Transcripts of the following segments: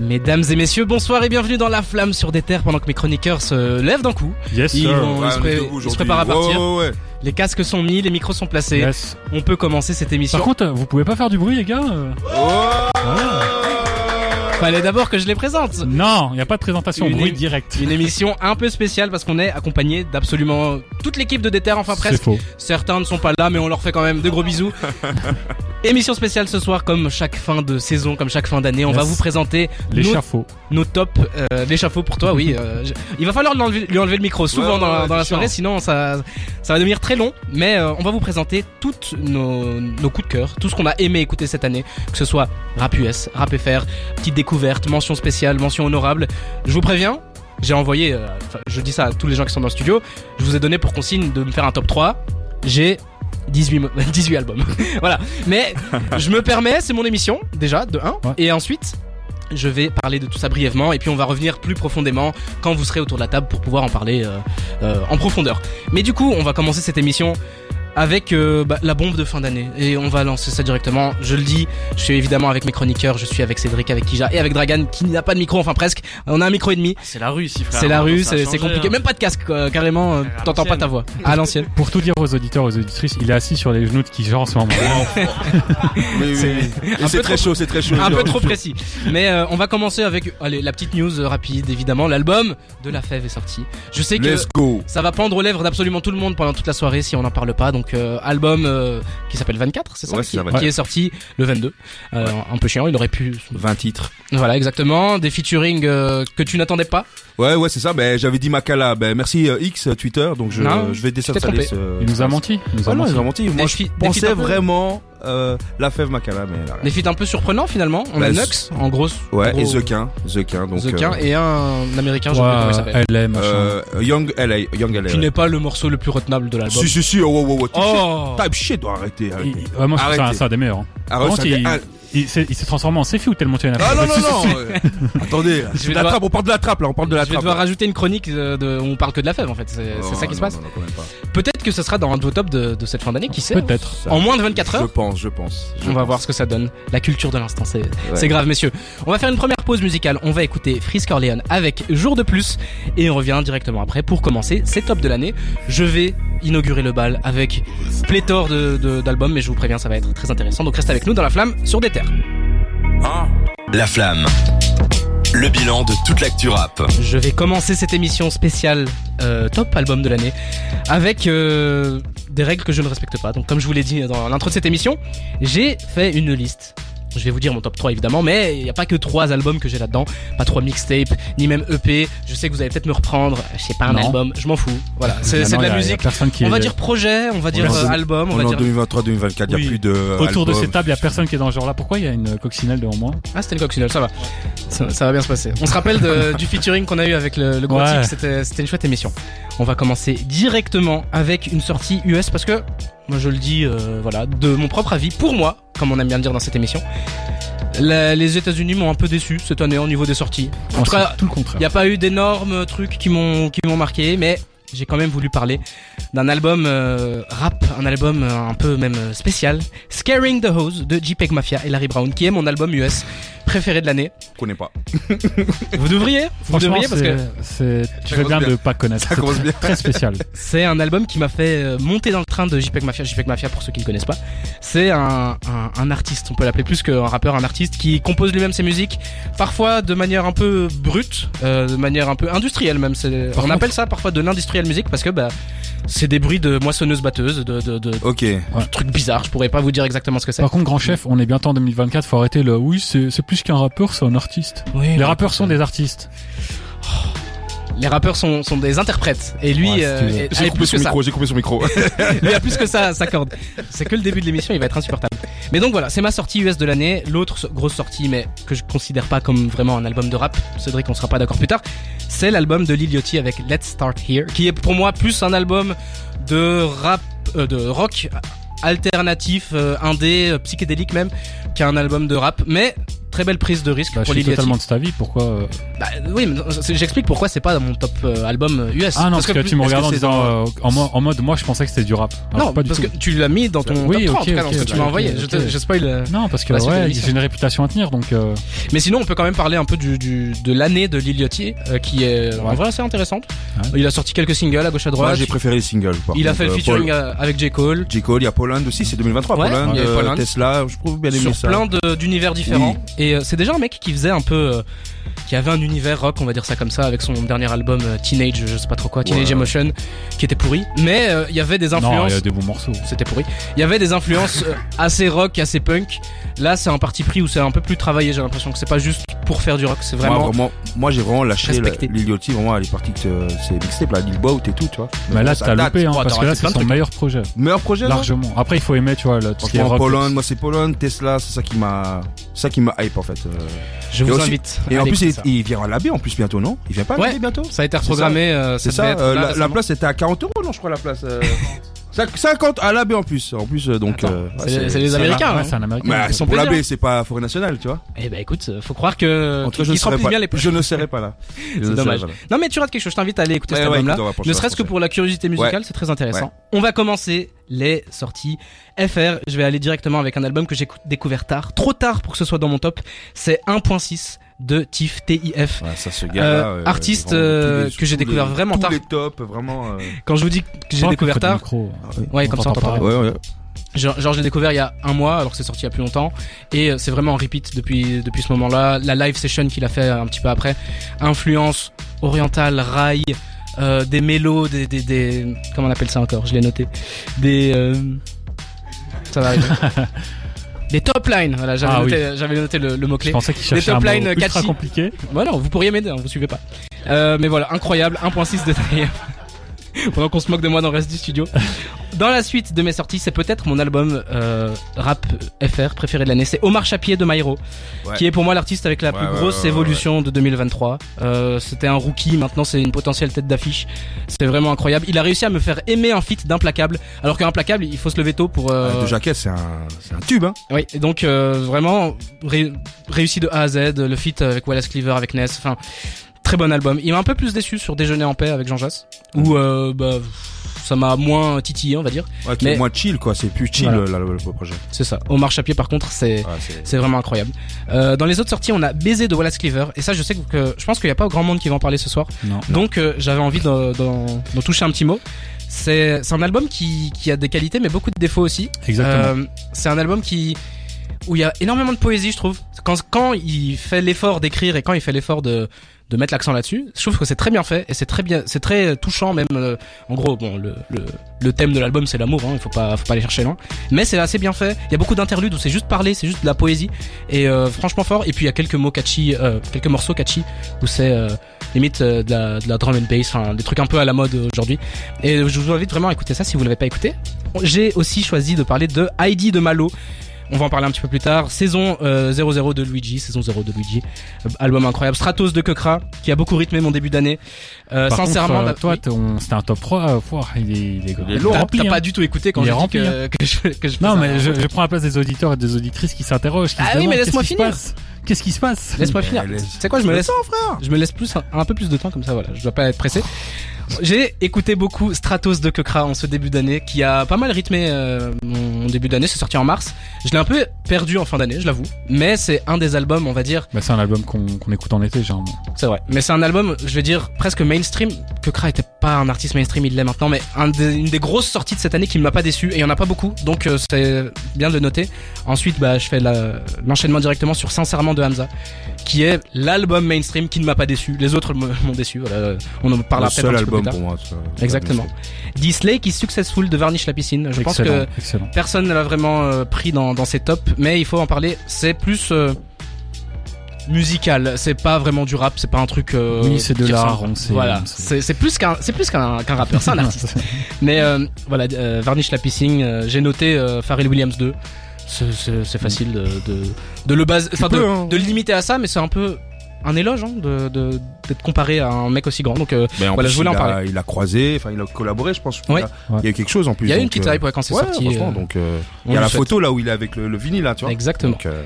Mesdames et messieurs, bonsoir et bienvenue dans La Flamme sur des terres pendant que mes chroniqueurs se lèvent d'un coup. Yes, Ils, sir. vont- ils se, pré- ils se préparent à partir. Ouais, ouais, ouais. Les casques sont mis, les micros sont placés. Yes. On peut commencer cette émission. Par contre, vous pouvez pas faire du bruit, les gars euh Fallait d'abord que je les présente. Non, il n'y a pas de présentation, Une bruit direct. Une émission un peu spéciale parce qu'on est accompagné d'absolument toute l'équipe de Déter, enfin C'est presque. faux. Certains ne sont pas là, mais on leur fait quand même de gros bisous. Émission spéciale ce soir, comme chaque fin de saison, comme chaque fin d'année, on Yes. va vous présenter nos, L'échafaud. nos top, euh, l'échafaud pour toi, oui. euh, je- il va falloir lui enlever, lui enlever le micro souvent Ouais, dans, la- ouais, dans la c'est soirée, sinon ça, ça va devenir très long. Mais euh, on va vous présenter toutes nos, nos coups de cœur, tout ce qu'on a aimé écouter cette année, que ce soit rap US, rap FR, petite découverte, mention spéciale, mention honorable. Je vous préviens. J'ai envoyé, euh, je dis ça à tous les gens qui sont dans le studio, je vous ai donné pour consigne de me faire un top 3. J'ai 18, mo- 18 albums. voilà. Mais je me permets, c'est mon émission, déjà, de 1. Ouais. Et ensuite, je vais parler de tout ça brièvement et puis on va revenir plus profondément quand vous serez autour de la table pour pouvoir en parler euh, euh, en profondeur. Mais du coup, on va commencer cette émission avec euh, bah, la bombe de fin d'année et on va lancer ça directement. Je le dis, je suis évidemment avec mes chroniqueurs, je suis avec Cédric, avec Kija et avec Dragan qui n'a pas de micro, enfin presque. On a un micro et demi. C'est la rue ici, frère. C'est la rue, c'est compliqué. hein. Même pas de casque, quoi. carrément. euh, T'entends pas ta voix. À l'ancienne. Pour tout dire aux auditeurs, aux auditrices, il est assis sur les genoux de Kija en ce moment. Oui, oui, C'est oui. très trop- chaud, c'est très chaud. un peu trop précis. Mais euh, on va commencer avec allez, la petite news euh, rapide, évidemment. L'album de La Fève est sorti. Je sais que Let's go. ça va pendre aux lèvres d'absolument tout le monde pendant toute la soirée si on n'en parle pas. Donc euh, album euh, qui s'appelle 24, c'est ça, Ouais, qui, c'est ça, qui 24. est sorti le 22. Euh, un peu chiant, il aurait pu. 20 titres. Voilà, exactement. Des featuring euh, que tu n'attendais pas. Ouais, ouais, c'est ça. Ben, j'avais dit Makala. Ben, merci euh, X Twitter. Donc, je, Non, je vais désinstaller ce. Il nous a menti. Il nous a Ah non, menti. Moi, Des je pensais vraiment euh, la fève Makala, mais là, Des feats un peu surprenants finalement. On Bah, a Nux en gros. Ouais, gros- et The Quin. The Quin. Donc, The Quin euh, et un américain, je sais plus comment il s'appelle. LM, machin. euh, Young LA. Young LA. Qui ouais. n'est pas le morceau le plus retenable de l'album. Si, si, si. Oh, oh, oh, oh. Type Oh shit. Doit arrêter. Il- arrêter. ouais, moi, je trouve ça Arrêtez. c'est un des meilleurs. hein. Ah, ouais, il, s'est transformé en Sefi ou tellement tu es Ah non, non, non. Attendez. Je vais C'est la devoir- trappe. On parle de la trappe, là. On parle de la Je vais trappe. devoir rajouter une chronique euh, de, où on parle que de la fève en fait. C'est ça qui se passe. Non, non, quand même pas. Peut-être que ce sera dans un de vos tops de, de cette fin d'année, qui sait. Peut-être. En moins de 24 Je heures. pense, je pense. je On va pense. voir ce que ça donne. La culture de l'instant, c'est grave, messieurs. On va faire une première pause musicale. On va écouter Frisk Orleans avec Jour de plus et on revient directement après pour commencer ces tops de l'année. Je vais inaugurer le bal avec pléthore de- de- d'albums, mais je vous préviens, ça va être très intéressant. Donc restez avec nous dans la flamme sur des terres. La flamme. Le bilan de toute l'actu rap. Je vais commencer cette émission spéciale euh, top album de l'année avec euh, des règles que je ne respecte pas. Donc comme je vous l'ai dit dans l'intro de cette émission, j'ai fait une liste. Je vais vous dire mon top 3 évidemment, mais il n'y a pas que trois albums que j'ai là-dedans, pas trois mixtapes, ni même EP. Je sais que vous allez peut-être me reprendre, je sais pas un Non. album, je m'en fous. Voilà, c'est de la a- musique. qui On va est- dire projet, on va dire euh, album, on On va est en dire. 2023-2024, il Oui. n'y a plus de. Autour de cette table, il y a personne qui est dans ce genre-là. Pourquoi il y a une coccinelle devant moi? Ah, c'était une coccinelle, ça va. Ça, ça va bien se passer. On se rappelle de- du featuring qu'on a eu avec le, le gros Ouais. c'était c'était une chouette émission. On va commencer directement avec une sortie US parce que, moi je le dis, euh, voilà, de mon propre avis, pour moi, comme on aime bien le dire dans cette émission, la- les États-Unis m'ont un peu déçu cette année au niveau des sorties. En Oh, tout cas, tout le contraire. il n'y a pas eu d'énormes trucs qui m'ont qui m'ont marqué, mais j'ai quand même voulu parler d'un album euh, rap, un album euh, un peu même euh, spécial, Scaring the Hose de JPEG Mafia et Larry Brown, qui est mon album US préféré de l'année. Je connais pas. Vous devriez, vous Franchement, devriez parce que c'est- tu fais bien bien. de pas connaître. Ça C'est commence très- bien. Très spécial. c'est un album qui m'a fait monter dans le train de JPEG Mafia. JPEG Mafia, pour ceux qui ne connaissent pas, c'est un, un, un artiste, on peut l'appeler plus qu'un rappeur, un artiste qui compose lui-même ses musiques, parfois de manière un peu brute, euh, de manière un peu industrielle même. On appelle ça parfois de l'industrial music parce que bah, c'est des bruits de moissonneuse-batteuse, de, de, de, Ok. trucs bizarres. Je pourrais pas vous dire exactement ce que c'est. Par contre, grand chef, on est bientôt en 2024, faut arrêter le oui, c'est c'est plus qu'un rappeur, c'est un artiste. Oui, Les rappeurs sont des artistes. Les rappeurs sont, sont des interprètes et lui, Ouais, euh, J'ai coupé plus son micro, j'ai coupé son micro. Lui a plus que ça, ça corde. C'est que le début de l'émission, il va être insupportable. Mais donc voilà, c'est ma sortie US de l'année. L'autre grosse sortie, mais que je considère pas comme vraiment un album de rap, Cédric, on sera pas d'accord plus tard, c'est l'album de Lil Yachty avec Let's Start Here, qui est pour moi plus un album de rap, euh, de rock alternatif, euh, indé, euh, psychédélique même, qu'un album de rap, mais très belle prise de risque Bah, je pour totalement de cet avis. Pourquoi euh, Bah, oui, j'explique pourquoi c'est pas mon top euh, album euh, US. Ah non, parce, que, tu me regardes en disant euh, en, en mode moi je pensais que c'était du rap. Alors, Non, pas du parce tout. que tu l'as mis dans ton Oui, top 3 en ok, tout cas, dans ok, ce que tu m'as envoyé. Je, te, je spoil. Non, parce que ouais, j'ai une réputation à tenir, donc euh, Mais sinon, on peut quand même parler un peu du, du de l'année de Lil Yachty, euh, qui est en Ouais. vrai assez intéressante. Ouais. Il a sorti quelques singles à gauche à Moi, droite. j'ai préféré les singles. par il a fait le featuring Paul- avec J Cole. J. Cole, il y a Poland aussi, c'est 2023. Ouais, Poland, il y a Poland. Tesla, je trouve bien aimé sur ça. plein d'univers différents. Et euh, c'est déjà un mec qui faisait un peu, euh, qui avait un univers rock, on va dire ça comme ça, avec son dernier album euh, Teenage, je sais pas trop quoi, Teenage Ouais. Emotion, qui était pourri. Mais euh, il y avait des non, il influences. y a des bons morceaux. C'était pourri. Il y avait des influences euh, assez rock, assez punk. Là, c'est un parti pris où c'est un peu plus travaillé. J'ai l'impression que c'est pas juste pour faire du rock, c'est Moi, vraiment. moi, j'ai vraiment lâché la- respecté. Lil Yachty, vraiment, elle est partie que euh, c'est mixtape, là, Lil Boat et tout, tu vois. Mais là, ça t'as loupé, hein, parce que là, c'est de son meilleur projet, Meilleur projet, là largement. Après, il faut aimer, tu vois, là, tout ce qui est. Poland, moi, c'est Poland, Tesla, c'est ça qui m'a, c'est ça qui m'a hype, en fait. euh. Je vous aussi- invite. Et en plus, il, ça. il vient à la baie, en plus, bientôt, non? Il vient pas à Ouais. bientôt? Ça a été reprogrammé. euh, C'est ça. ça, devait être euh, la, place était à 40 euros, non, je crois, la place. euh. Cinq- 50 à la baie en plus. En plus, euh, donc. Attends, euh, c'est les- c'est C'est Américains, ouais, hein. c'est un américain. Bah, Ils sont c'est pour la plaisir. baie, c'est pas forêt nationale, tu vois. Eh ben écoute, faut croire que En tout cas, je. Je ne serai pas là. Serai dommage. Non mais tu rates quelque chose. Je t'invite à aller écouter cet album-là. Ne serait-ce que pour la curiosité musicale, c'est très intéressant. On va commencer les sorties FR. Je vais aller directement avec un album que j'ai cou- découvert tard, trop tard pour que ce soit dans mon top. C'est 1.6 de TIF TIF. Ouais, ça, ce gars-là. Euh, artiste, vraiment, euh, les- que j'ai découvert les- vraiment tous tard. les tops, vraiment. euh, Quand je vous dis que j'ai découvert tard, micro. ouais, comme ça on t'entend. Ouais, ouais. Genre, l'ai découvert il y a un mois, alors que c'est sorti il y a plus longtemps, et euh, c'est vraiment en repeat depuis depuis ce moment-là. La live session qu'il a fait un petit peu après, influence orientale, rail, euh, des mélos, des, des des comment on appelle ça encore? Je l'ai noté. Des euh, ça va arriver. des top lines. Voilà, j'avais Ah noté, j'avais noté le, le mot Je pensais qu'il cherchait un mot ultra catchy. compliqué. Voilà, vous pourriez m'aider, hein, vous suivez pas. Euh, mais voilà, incroyable, 1.6 de taille. Pendant qu'on se moque de moi dans le reste du studio. Dans la suite de mes sorties, c'est peut-être mon album euh, rap FR préféré de l'année. C'est Omar Chapier de Myro, Ouais. qui est pour moi l'artiste avec la Ouais, plus ouais, grosse évolution de 2023. Euh, C'était un rookie, maintenant c'est une potentielle tête d'affiche. C'est vraiment incroyable. Il a réussi à me faire aimer un feat d'implacable, alors qu'implacable, il faut se lever tôt pour. euh, Ah, De Jaquette, c'est un, c'est un tube, hein. oui, et donc euh, vraiment ré- réussi de A à Z, le feat avec Wallace Cleaver, avec Ness, enfin très bon album. Il m'a un peu plus déçu sur Déjeuner en paix avec Jean Jass, où euh, bah, ça m'a moins titillé, on va dire. Ouais, Mais- moins chill, quoi. C'est plus chill, Voilà. là, le, projet. C'est ça. Omar Chapier par contre, c'est Ouais, c'est- c'est vraiment incroyable. Euh, dans les autres sorties, on a Baiser de Wallace Cleaver, et ça je sais que je pense qu'il n'y a pas grand monde qui va en parler ce soir. Non. Donc euh, j'avais envie d'en toucher un petit mot. C'est c'est un album qui, qui a des qualités mais beaucoup de défauts aussi. Exactement. Euh, c'est un album qui où il y a énormément de poésie, je trouve. Quand quand il fait l'effort d'écrire et quand il fait l'effort de de mettre l'accent là-dessus, je trouve que c'est très bien fait et c'est très bien, c'est très touchant même. euh, en gros, bon, le le, le thème de l'album c'est l'amour, hein, il faut pas faut pas aller chercher loin. Mais c'est assez bien fait. Il y a beaucoup d'interludes où c'est juste parler, c'est juste de la poésie et euh, franchement fort. Et puis il y a quelques mots catchy, euh, quelques morceaux catchy où c'est euh, limite euh, de la de la drum and bass, enfin des trucs un peu à la mode aujourd'hui. Et je vous invite vraiment à écouter ça si vous l'avez pas écouté. J'ai aussi choisi de parler de Heidi de Malo. On va en parler un petit peu plus tard. Saison euh, 00 de Luigi, saison 0 de Luigi, Euh, album incroyable. Stratos de Kekra, qui a beaucoup rythmé mon début d'année. Euh, sincèrement, contre, euh, bah, toi, oui. c'était un top 3. euh, pouah, il est, il est, il est T'as- rempli. T'as hein. pas du tout écouté quand Il est j'ai dit rempli, que, que je, que je Non, mais un- je, je prends la place des auditeurs et des auditrices qui s'interrogent. qui Ah se oui, mais laisse-moi finir. Qu'est-ce qui se passe? Laisse-moi finir. sais quoi, je me laisse, frère. je me laisse plus un, un peu plus de temps comme ça. Voilà, je dois pas être pressé. J'ai écouté beaucoup Stratos de Kekra en ce début d'année, qui a pas mal rythmé euh, mon début d'année. C'est sorti en mars. Je l'ai un peu perdu en fin d'année, je l'avoue. Mais c'est un des albums, on va dire, Bah, c'est un album qu'on écoute en été, généralement. C'est vrai. Mais c'est un album, je vais dire, presque mainstream. Que Kra était pas un artiste mainstream, il l'est maintenant, mais un des- une des grosses sorties de cette année qui ne m'a pas déçu. Et il y en a pas beaucoup, donc euh, c'est bien de le noter. Ensuite, bah, je fais l'enchaînement directement sur Sincèrement de Hamza, qui est l'album mainstream qui ne m'a pas déçu. Les autres m'ont déçu. Voilà. On en parlera Le un seul peu plus album tard. pour moi. ça. Exactement. Disley qui Successful de Varnish la piscine. Je pense que excellent. personne ne l'a vraiment euh, pris dans, dans ses tops, mais il faut en parler. C'est plus euh, musical. C'est pas vraiment du rap. C'est pas un truc. euh, Oui, c'est de l'art, ressemble- on sait, Voilà. C'est plus qu'un c'est plus qu'un rappeur. C'est un artiste. mais euh, voilà, euh, Varnish la piscine. euh, J'ai noté euh, Pharrell Williams 2. C'est- C'est c'est facile de, de de le base, enfin de, hein. de le limiter à ça, mais c'est un peu un éloge hein, de de- d'être comparé à un mec aussi grand. Donc euh, Voilà, plus, je voulais il en a- parler. Il a croisé, enfin, il a collaboré, je pense. Ouais. Il, a, il y a eu quelque chose en plus. il y a eu une petite euh, hype ouais, quand c'est ouais, sorti. euh, donc, euh, il y a la photo là où il est avec le, le vinyle là, tu vois. Exactement. Donc, euh,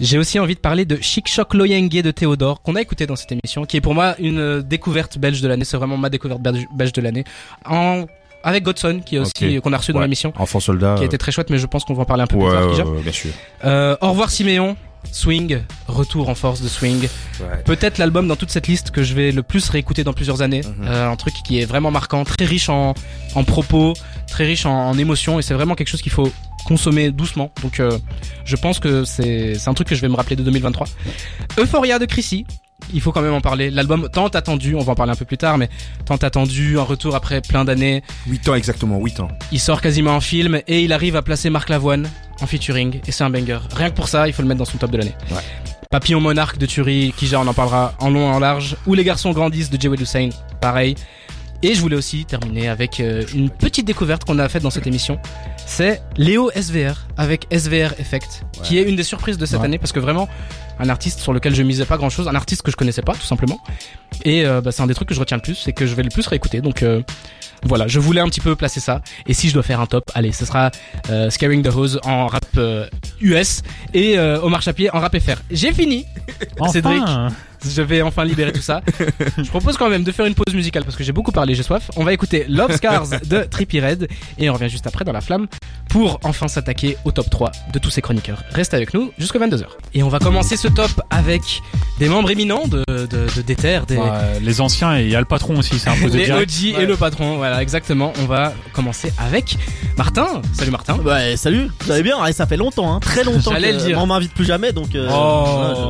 J'ai aussi envie de parler de Chic Choc Loyenge de Théodore, qu'on a écouté dans cette émission, qui est pour moi une découverte belge de l'année. C'est vraiment ma découverte belge belge de l'année. En... Avec Godson, qui est aussi, qu'on a reçu dans Ouais. l'émission, Enfant soldat. qui était très chouette, mais je pense qu'on va en parler un peu Ouais, plus tard. ouais, ouais, bien sûr. Euh, au revoir Siméon, Swing, retour en force de Swing. Peut-être l'album dans toute cette liste que je vais le plus réécouter dans plusieurs années. Mhm. Euh, un truc qui est vraiment marquant, très riche en, en propos, très riche en, en émotions, et c'est vraiment quelque chose qu'il faut consommer doucement. Donc euh, je pense que c'est c'est un truc que je vais me rappeler de 2023. Euphoria de Chrissy. Il faut quand même en parler. L'album tant attendu, on va en parler un peu plus tard, mais tant attendu, un retour après plein d'années. 8 ans exactement, 8 ans. Il sort quasiment en film et il arrive à placer Marc Lavoine en featuring et c'est un banger. Rien que pour ça, il faut le mettre dans son top de l'année. Ouais. Papillon Monarque de Thury, Kija on en parlera en long et en large. Où les garçons grandissent de Jewel Hussein, pareil. Et je voulais aussi terminer avec euh, une petite découverte qu'on a faite dans cette émission. C'est Léo SVR avec SVR Effect, qui est une des surprises de cette Ouais. année parce que vraiment un artiste sur lequel je misais pas grand chose, un artiste que je connaissais pas tout simplement. Et euh, bah, c'est un des trucs que je retiens le plus et que je vais le plus réécouter. Donc euh, voilà, je voulais un petit peu placer ça. Et si je dois faire un top, allez, ce sera euh, Scaring the Hose en rap euh, US et euh, Omar Chapier en rap FR. J'ai fini. Cédric. Je vais enfin libérer tout ça. Je propose quand même de faire une pause musicale parce que j'ai beaucoup parlé, j'ai soif. On va écouter Love Scars de Trippie Red et on revient juste après dans la flamme pour enfin s'attaquer au top 3 de tous ces chroniqueurs. Reste avec nous jusqu'à 22h. Et on va commencer ce top avec des membres éminents de, de, de Déter, des, Ouais, les anciens et il y a le patron aussi, c'est imposé les direct. OG et le patron. Voilà, exactement. On va commencer avec Martin. Salut Martin. Ouais, salut, vous allez bien? Ouais, Ça fait longtemps, hein, très longtemps J'allais que le dire. on m'invite plus jamais, donc. euh, Oh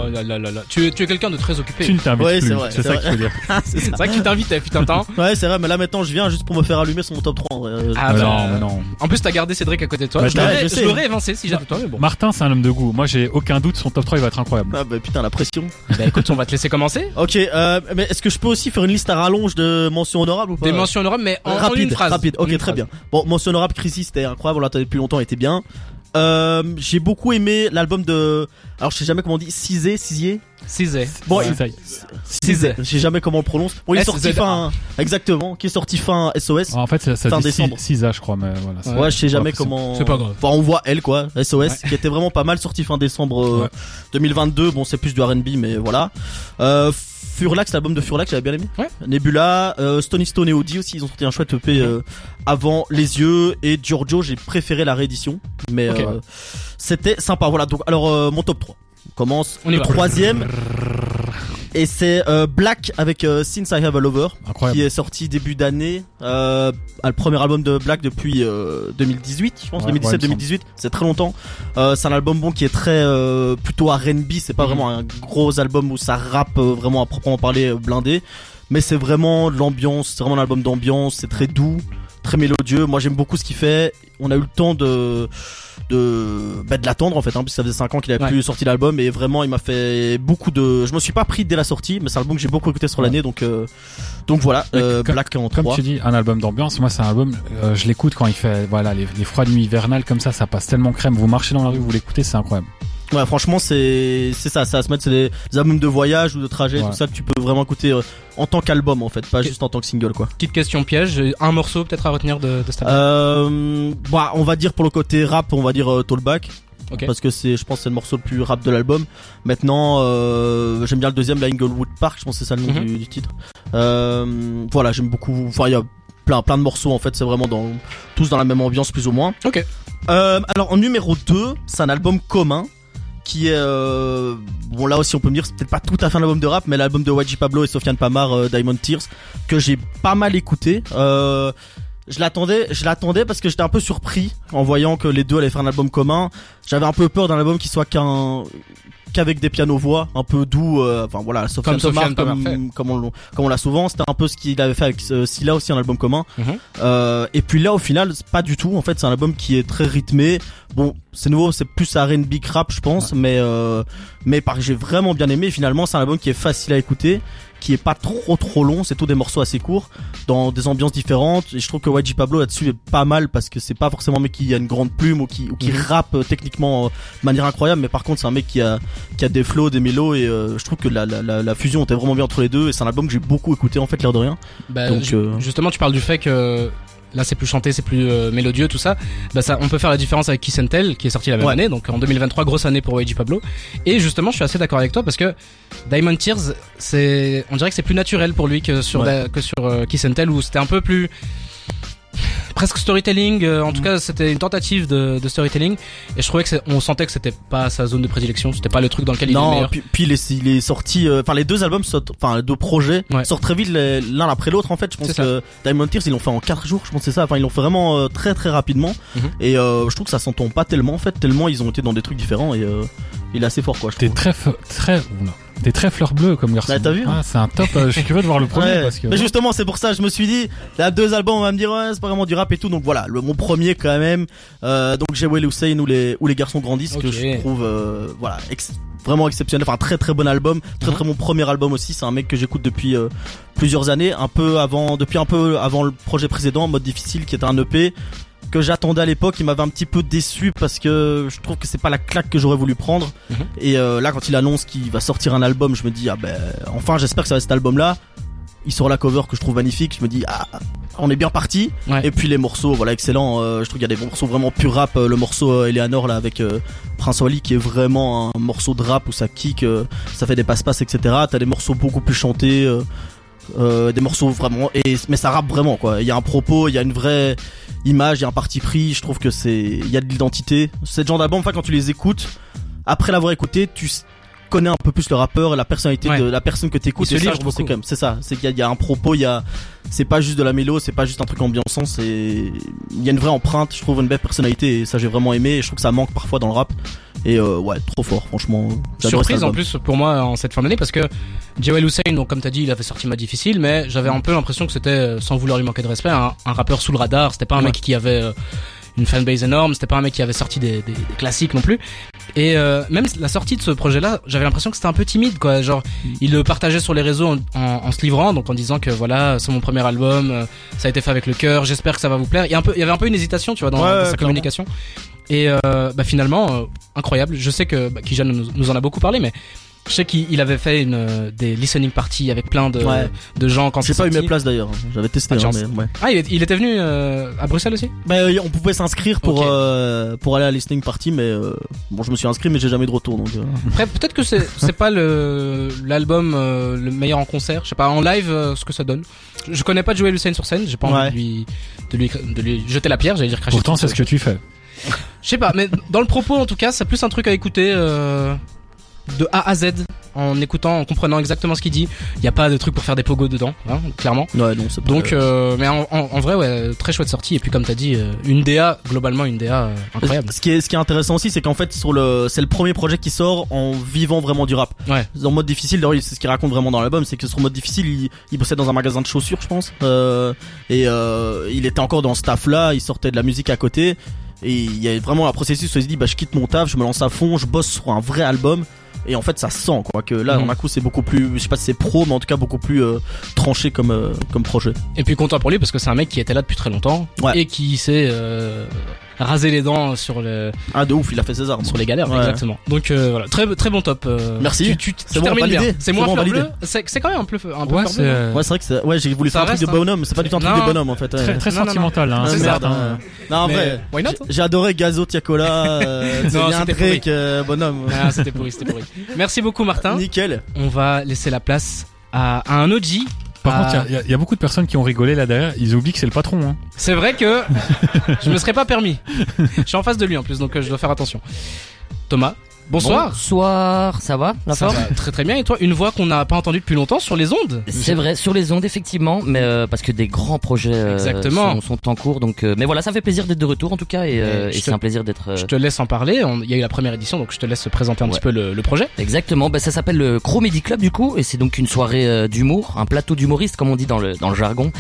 voilà, là là là là. Tu, es- tu es quelqu'un de très occupé. Tu ne t'invites Ouais, plus, c'est ça vrai. qu'il faut dire. c'est vrai que tu t'invitais, putain de temps. Ouais, c'est vrai, mais là maintenant je viens juste pour me faire allumer sur mon top 3. en vrai. Euh, Ah Mais bah, non, mais non. En plus, t'as gardé Cédric à côté de toi. Je l'aurais- évincé si j'étais toi, mais bon. Martin, c'est un homme de goût. Moi, j'ai aucun doute, son top 3 il va être incroyable. Ah bah putain, la pression. Bah écoute, on va te laisser commencer. Ok, euh, mais est-ce que je peux aussi faire une liste à rallonge de mentions honorables ou pas? Des mentions honorables, mais en, en rapide, une phrase. rapide. Ok, très bien. Bon, mention honorable, Chrissy, c'était incroyable. On l'attendait depuis longtemps, il était bien. Euh, j'ai beaucoup aimé l'album de. Alors, je sais jamais comment on dit. Cizé, Cizier. Cizé. Bon, Ouais. Cizé. Je sais jamais comment on le prononce. Bon, il est sorti fin. Exactement. Qui est sorti fin SOS. En fait, ça, ça Fin décembre. 6 je crois, mais voilà. Ouais, je sais jamais comment. c'est pas grave. Enfin, on voit elle quoi, SOS, qui était vraiment pas mal, sorti fin décembre euh, Ouais. 2022. Bon, c'est plus du R&B, mais voilà. Euh, Furlax, l'album de Furlax, j'avais bien aimé. Ouais. Nebula, euh, Stony Stone et Audi aussi, ils ont sorti un chouette EP euh, avant Les Yeux et Giorgio. J'ai préféré la réédition, mais euh, c'était sympa. Voilà. Donc, alors euh, mon top 3. Commence. On le troisième. Et c'est euh, Black avec euh, Since I Have a Lover Incroyable. qui est sorti début d'année. Euh, le premier album de Black depuis euh, 2018, je pense, Ouais, ouais, il me 2017-2018. C'est très longtemps. Euh, c'est un album bon qui est très euh, plutôt R&B. C'est pas Mhm. vraiment un gros album où ça rappe euh, vraiment à proprement parler euh, blindé. Mais c'est vraiment de l'ambiance. C'est vraiment un album d'ambiance. C'est très doux, très mélodieux. Moi j'aime beaucoup ce qu'il fait. On a eu le temps de de bah, de l'attendre en fait hein, puisque ça faisait 5 ans qu'il avait Ouais. plus sorti l'album et vraiment il m'a fait beaucoup de je me suis pas pris dès la sortie mais c'est un album que j'ai beaucoup écouté sur l'année donc euh, donc voilà euh, comme- Black en Comme 3 tu dis, un album d'ambiance. Moi, c'est un album, euh, je l'écoute quand il fait, voilà, les, les froides nuits hivernales comme ça, ça passe tellement crème. Vous marchez dans la rue, vous l'écoutez, c'est incroyable. Ouais, franchement, c'est c'est ça, ça va se mettre c'est des, des albums de voyage ou de trajet, Ouais. tout ça que tu peux vraiment écouter euh, en tant qu'album en fait, pas juste en tant que single quoi. Petite question piège. Un morceau peut-être à retenir de, de cet album. Euh, bah, on va dire pour le côté rap, on va dire euh, Tallback Ok. parce que c'est je pense c'est le morceau le plus rap de l'album. Maintenant, euh, j'aime bien le deuxième, la Inglewood Park, je pense que c'est ça le nom Mhm. du, du titre. Euh, voilà, j'aime beaucoup. Enfin, il y a plein plein de morceaux en fait, c'est vraiment dans tous dans la même ambiance plus ou moins. Ok. Euh, alors en numéro 2, c'est un album commun qui est euh, bon là aussi on peut me dire c'est peut-être pas tout à fait un album de rap mais l'album de YG Pablo et Sofiane Pamar euh, Diamond Tears que j'ai pas mal écouté. Euh, je l'attendais je l'attendais parce que j'étais un peu surpris en voyant que les deux allaient faire un album commun. J'avais un peu peur d'un album qui soit qu'un qu'avec des pianos voix un peu doux euh, enfin voilà Sofiane Comme fait. comme, comme on l'a- comme on l'a souvent c'était un peu ce qu'il avait fait avec euh, Scylla aussi un album commun. Mhm. euh, et puis là au final c'est pas du tout en fait c'est un album qui est très rythmé. Bon c'est nouveau c'est plus R&B rap je pense mais euh, mais par j'ai vraiment bien aimé. Finalement c'est un album qui est facile à écouter qui est pas trop trop long c'est tout des morceaux assez courts dans des ambiances différentes et je trouve que YG Pablo là-dessus est pas mal parce que c'est pas forcément un mec qui a une grande plume ou qui ou qui Mhm. rappe euh, techniquement euh, de manière incroyable mais par contre c'est un mec qui a qui a des flows des mélos et euh, je trouve que la, la, la, la fusion était vraiment bien entre les deux et c'est un album que j'ai beaucoup écouté en fait l'air de rien Bah, donc, Justement, tu parles du fait que là c'est plus chanté, c'est plus euh, mélodieux, tout ça. Bah ça, on peut faire la différence avec Kiss and Tell qui est sorti la même Ouais. année, donc en 2023 grosse année pour YG Pablo. Et justement, je suis assez d'accord avec toi parce que Diamond Tears, c'est, on dirait que c'est plus naturel pour lui que sur Ouais. la- que sur euh, Kiss and Tell où c'était un peu plus presque storytelling. euh, en tout Mm. cas, c'était une tentative de, de storytelling et je trouvais que on sentait que c'était pas sa zone de prédilection, c'était pas le truc dans lequel il est Non, meilleur. puis, puis il, est, il est sorti, euh, enfin les deux albums, sortent- enfin les deux projets Ouais. sortent très vite les- l'un après l'autre en fait. Je pense que Diamond Tears ils l'ont fait en 4 jours, je pense que c'est ça. Enfin ils l'ont fait vraiment euh, très très rapidement Mhm. et euh, je trouve que ça s'entend pas tellement en fait, tellement ils ont été dans des trucs différents et euh, il est assez fort quoi. T'es très, très. T'es très fleur bleue comme garçon. Ouais, t'as vu, hein. Ah, C'est un top. euh, je suis curieux de voir le premier Ouais, parce que. mais justement c'est pour ça je me suis dit a deux albums on va me dire ouais c'est pas vraiment du rap et tout. Donc voilà le mon premier quand même. Euh, donc j'ai Will Hussein où les où les garçons grandissent que je trouve euh, voilà ex- vraiment exceptionnel. Enfin très très bon album. Très Mhm. très bon premier album aussi. C'est un mec que j'écoute depuis euh, plusieurs années. Un peu avant depuis un peu avant le projet précédent mode difficile qui était un EP que j'attendais à l'époque, il m'avait un petit peu déçu parce que je trouve que c'est pas la claque que j'aurais voulu prendre. Mhm. Et euh, là, quand il annonce qu'il va sortir un album, je me dis ah ben enfin, j'espère que ça va être cet album-là. Il sort la cover que je trouve magnifique. Je me dis ah on est bien parti. Ouais. Et puis les morceaux, voilà excellent. Euh, je trouve qu'il y a des morceaux vraiment pur rap. Euh, le morceau euh, Eleanor là avec Prince Wally qui est vraiment un morceau de rap où ça kick, ça fait des passe-passe etc. T'as des morceaux beaucoup plus chantés. Euh, des morceaux vraiment et mais ça rappe vraiment quoi. Il y a un propos il y a une vraie image il y a un parti pris. Je trouve que c'est il y a de l'identité. C'est le genre d'album enfin quand tu les écoutes après l'avoir écouté tu connais un peu plus le rappeur et la personnalité Ouais. de la personne que t'écoutes se ça je c'est quand même c'est ça. C'est qu'il y, y a un propos il y a c'est pas juste de la mélo c'est pas juste un truc ambiançant c'est il y a une vraie empreinte je trouve une belle personnalité et ça j'ai vraiment aimé et je trouve que ça manque parfois dans le rap et euh, ouais trop fort franchement Surprise en plus pour moi en cette fin d'année parce que Joel Hussein, donc comme t'as dit, il avait sorti Ma Difficile, mais j'avais un peu l'impression que c'était, euh, sans vouloir lui manquer de respect, un, un rappeur sous le radar. C'était pas un Ouais. mec qui avait euh, une fanbase énorme, c'était pas un mec qui avait sorti des, des- des classiques non plus. Et euh, même la sortie de ce projet-là, j'avais l'impression que c'était un peu timide, quoi. Genre, il le partageait sur les réseaux en, en- en se livrant, donc en disant que voilà, c'est mon premier album, euh, ça a été fait avec le cœur, j'espère que ça va vous plaire. Il y, a un peu, il y avait un peu une hésitation, tu vois, dans, Ouais, dans ouais, sa clairement. Et euh, bah, finalement, euh, incroyable. Je sais que bah, Kijan nous, nous en a beaucoup parlé, mais je sais qu'il il avait fait une, euh, des listening parties avec plein de, Ouais. de gens quand j'ai c'est pas eu mes places d'ailleurs j'avais testé de hein, mais ouais Ah, il, était venu euh, à Bruxelles aussi? Bah, euh, on pouvait s'inscrire pour euh, pour aller à la listening party, mais euh, bon, je me suis inscrit, mais j'ai jamais eu de retour. Donc, euh. Après, peut-être que c'est c'est pas le l'album euh, le meilleur en concert. Je sais pas en live euh, ce que ça donne. Je connais pas Joel Hussein sur scène. J'ai pas Ouais. envie de lui, de lui de lui jeter la pierre. J'allais dire cracher. Pourtant, c'est ce que tu fais. Je sais pas, mais dans le propos en tout cas, c'est plus un truc à écouter euh, de A à Z en écoutant, en comprenant exactement ce qu'il dit. Il y a pas de truc pour faire des pogos dedans, hein, clairement. Ouais, non, c'est pas. Donc, euh, mais en, en- en vrai, ouais, très chouette sortie. Et puis comme t'as dit, euh, une DA globalement une DA euh, incroyable. Ce qui est ce qui est intéressant aussi, c'est qu'en fait, sur le, c'est le premier projet qui sort en vivant vraiment du rap. Ouais. En mode difficile, d'ailleurs, c'est ce qu'il raconte vraiment dans l'album, c'est que sur mode difficile, il, il bossait dans un magasin de chaussures, je pense. Et il était encore dans ce taf-là, il sortait de la musique à côté. Et il y a vraiment un processus où il se dit, bah, je quitte mon taf, je me lance à fond, je bosse sur un vrai album. Et en fait, ça sent quoi que là, Mhm. d'un coup, c'est beaucoup plus, je sais pas si c'est pro, mais en tout cas beaucoup plus euh, tranché comme euh, comme projet. Et puis content pour lui parce que c'est un mec qui était là depuis très longtemps Ouais. et qui s'est euh, rasé les dents sur le Ah, de ouf, il a fait ses armes. sur les galères Ouais. exactement. Donc euh, voilà, très très bon top. euh, Merci. Tu, tu, tu C'est bon, termines bien. C'est C'est moins bon, bleue. C'est c'est quand même un peu un peu Ouais, c'est bleue, euh, Ouais, c'est vrai que c'est, ouais, j'ai voulu Ça faire un truc de hein. bonhomme, c'est pas du tout un truc Non. de bonhomme en fait. ouais. très, très Non, non, non. sentimental. Hein, C'est c'est ça. certain. hein. Non, en vrai. why not? J'ai adoré Gazo Tiakola, c'est Non, bien c'était Drake, euh, bonhomme. Ah, c'était pourri, c'était pourri. Merci beaucoup Martin. Nickel. On va laisser la place à, à un OG. Par contre, il y a- il y, a beaucoup de personnes qui ont rigolé là derrière. Ils oublient que c'est le patron. Hein. C'est vrai que je me serais pas permis. Je suis en face de lui en plus, donc euh, je dois faire attention. Thomas, bonsoir. Bonsoir, ça va la Ça forme va très très bien. Et toi, une voix qu'on n'a pas entendue depuis longtemps sur les ondes C'est vrai, sur les ondes effectivement, mais euh, parce que des grands projets euh, Exactement. sont, sont en cours, donc euh, mais voilà, ça fait plaisir d'être de retour en tout cas, et, euh, Et c'est un plaisir d'être. euh, Je te laisse en parler. Il y a eu la première édition, donc je te laisse présenter un Ouais. petit peu le, le projet. Exactement, bah, ça s'appelle le Comedy Club du coup, et c'est donc une soirée d'humour, un plateau d'humoristes comme on dit dans le dans le jargon.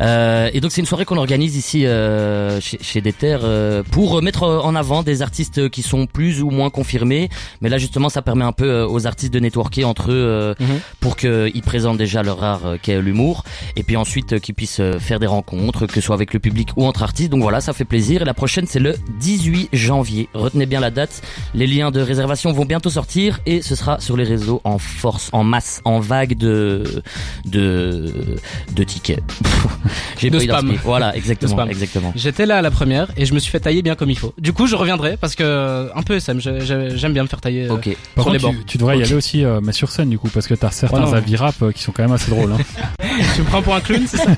Euh, et donc c'est une soirée qu'on organise ici euh, chez, chez euh, pour mettre en avant des artistes qui sont plus ou moins confirmés Mais là justement, ça permet un peu euh, aux artistes de networker entre eux euh, Mhm. pour qu'ils présentent déjà leur art euh, qu'est l'humour, et puis ensuite euh, qu'ils puissent euh, faire des rencontres, que ce soit avec le public ou entre artistes. Donc voilà, ça fait plaisir. Et la prochaine, c'est le 18 janvier. Retenez bien la date. Les liens de réservation vont bientôt sortir et ce sera sur les réseaux en force, en masse, en vague de de de tickets. J'ai De spam. Voilà, exactement, spam. exactement. J'étais là à la première et je me suis fait tailler bien comme il faut. Du coup, je reviendrai parce que un peu SM, j'aime bien me faire tailler. euh, Ok. Par Sur les contre, bords. tu, tu devrais y aller aussi, euh, mais sur scène du coup, parce que t'as certains Oh non. avis rap euh, qui sont quand même assez drôles. Hein. tu me prends pour un clown, c'est ça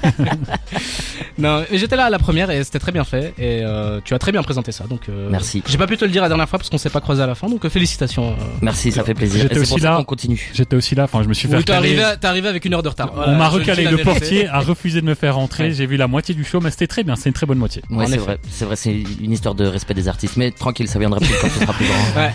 Non, mais j'étais là à la première et c'était très bien fait et euh, tu as très bien présenté ça. Donc euh, Merci. J'ai pas pu te le dire la dernière fois parce qu'on s'est pas croisé à la fin. Donc euh, félicitations. euh. Merci, ça fait plaisir. J'étais Et c'est aussi pour ça là. qu'on continue. J'étais aussi là, enfin je me suis fait Oui, t'es recaler. arrivé, à- t'es arrivé avec une heure de retard. Voilà, On m'a je le recalé, la le vérité. portier a refusé de me faire rentrer, Ouais. j'ai vu la moitié du show, mais c'était très bien, c'est une très bonne moitié. Ouais, En c'est effet. vrai, c'est vrai, c'est une histoire de respect des artistes. Mais tranquille, ça viendra plus quand ce sera plus grand. Ouais.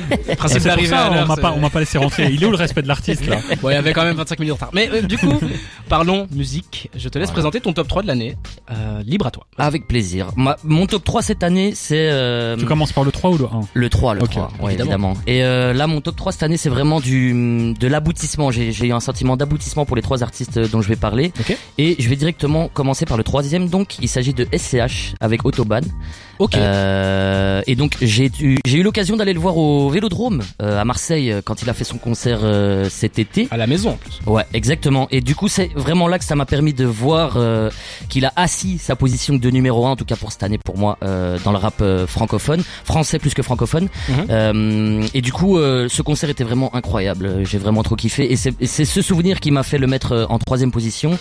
Principe à on m'a pas, on m'a pas laissé rentrer. Il est où le respect de l'artiste là Bon, il y avait quand même 25 minutes de retard. Mais euh, du coup, parlons musique. Je te laisse Voilà. présenter ton top 3 de l'année. Euh, libre à toi. Avec plaisir. Ma- mon top 3 cette année, c'est euh, Tu commences par le 3 ou le 1 le 3, le Ok, 3, ouais, évidemment. Et euh, là, mon top 3 cette année, c'est vraiment du de l'aboutissement. J'ai j'ai eu un sentiment d'aboutissement pour les trois artistes euh, dont je vais parler. Ok. Et je vais directement commencer par le troisième. Donc, il s'agit de SCH avec Autobahn. Ok. Euh, et donc j'ai eu, j'ai eu l'occasion d'aller le voir au Vélodrome euh, à Marseille euh, quand il a fait son concert euh, cet été. À la maison en plus. Ouais, exactement. Et du coup, c'est vraiment là que ça m'a permis de voir qu'il a assis sa position de numéro un, en tout cas pour cette année, pour moi, dans le rap francophone, français plus que francophone. Mhm. Et du coup, ce concert était vraiment incroyable. J'ai vraiment trop kiffé. Et c'est ce souvenir qui m'a fait le mettre en troisième position.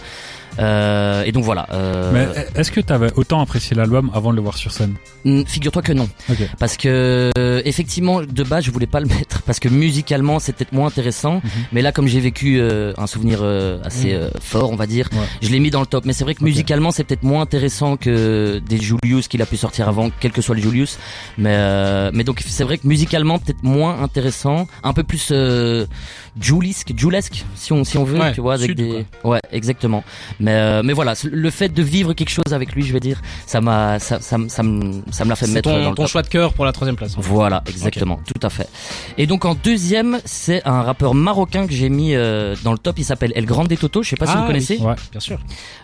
Euh, et donc voilà. Euh, Mais est-ce que t'avais autant apprécié l'album avant de le voir sur scène mm, Figure-toi que non. Ok. Parce que euh, effectivement, de base, je voulais pas le mettre parce que musicalement, c'est peut-être moins intéressant. Mhm. Mais là, comme j'ai vécu euh, un souvenir euh, assez Mhm. euh, fort, on va dire, Ouais. je l'ai mis dans le top. Mais c'est vrai que musicalement, c'est peut-être moins intéressant que des Julius qu'il a pu sortir avant, quel que soit le Julius. Mais euh, mais donc c'est vrai que musicalement, peut-être moins intéressant, un peu plus euh, Julesque, Julesque, si on si on veut, Ouais, tu vois, avec sud, des ouais, exactement. Mais euh, mais voilà, le fait de vivre quelque chose avec lui, je vais dire, ça m'a ça ça me ça me ça me l'a fait mettre dans ton, le ton top. choix de cœur pour la troisième place. Voilà, exactement, tout à fait. Et donc en deuxième, c'est un rappeur marocain que j'ai mis euh, dans le top. Il s'appelle El Grande Toto. Je sais pas si Ah, vous connaissez. Ouais. Bien sûr.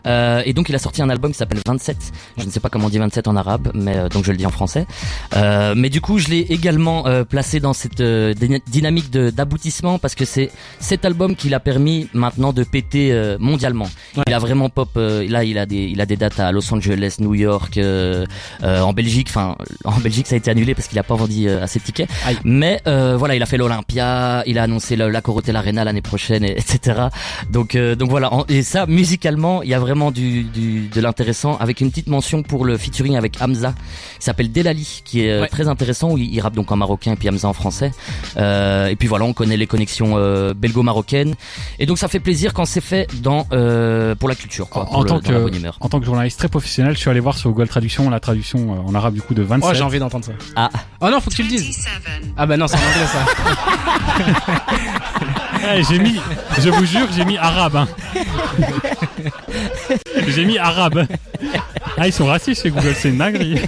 Euh, et donc il a sorti un album qui s'appelle 27. Je ne sais pas comment on dit 27 en arabe, mais euh, donc je le dis en français. Euh, mais du coup, je l'ai également euh, placé dans cette euh, dyna- dynamique de- d'aboutissement parce que c'est cet album qui l'a permis maintenant de péter euh, mondialement. Ouais. Il a vraiment pop. euh, là, il a des il a des dates à Los Angeles, New York, euh, euh, en Belgique. Enfin, en Belgique, ça a été annulé parce qu'il a pas vendu euh, assez de tickets. Aïe. Mais euh, voilà, il a fait l'Olympia, il a annoncé le- la Corotel Arena l'année prochaine, et- etc. Donc euh, donc voilà. En- et ça, musicalement, il y a vraiment du, du de l'intéressant avec une petite mention pour le featuring avec Hamza, qui s'appelle Delali, qui est Ouais. très intéressant où il, il rappe donc en marocain et puis Hamza en français. Euh, et puis voilà, on connaît les connexions euh, belgo-marocaines. Et donc ça fait plaisir quand c'est fait dans euh, pour la culture, quoi, En, pour en le- tant dans la bonne que, humeur. en tant que journaliste très professionnel, je suis allé voir sur Google Traduction la traduction euh, en arabe du coup de 27. Oh, j'ai envie d'entendre ça. Ah. Oh non, faut que tu le dises. Ah bah non, c'est en anglais ça. Eh, j'ai mis, je vous jure, j'ai mis arabe. Hein. j'ai mis arabe. Ah, ils sont racistes chez Google, c'est une dinguerie.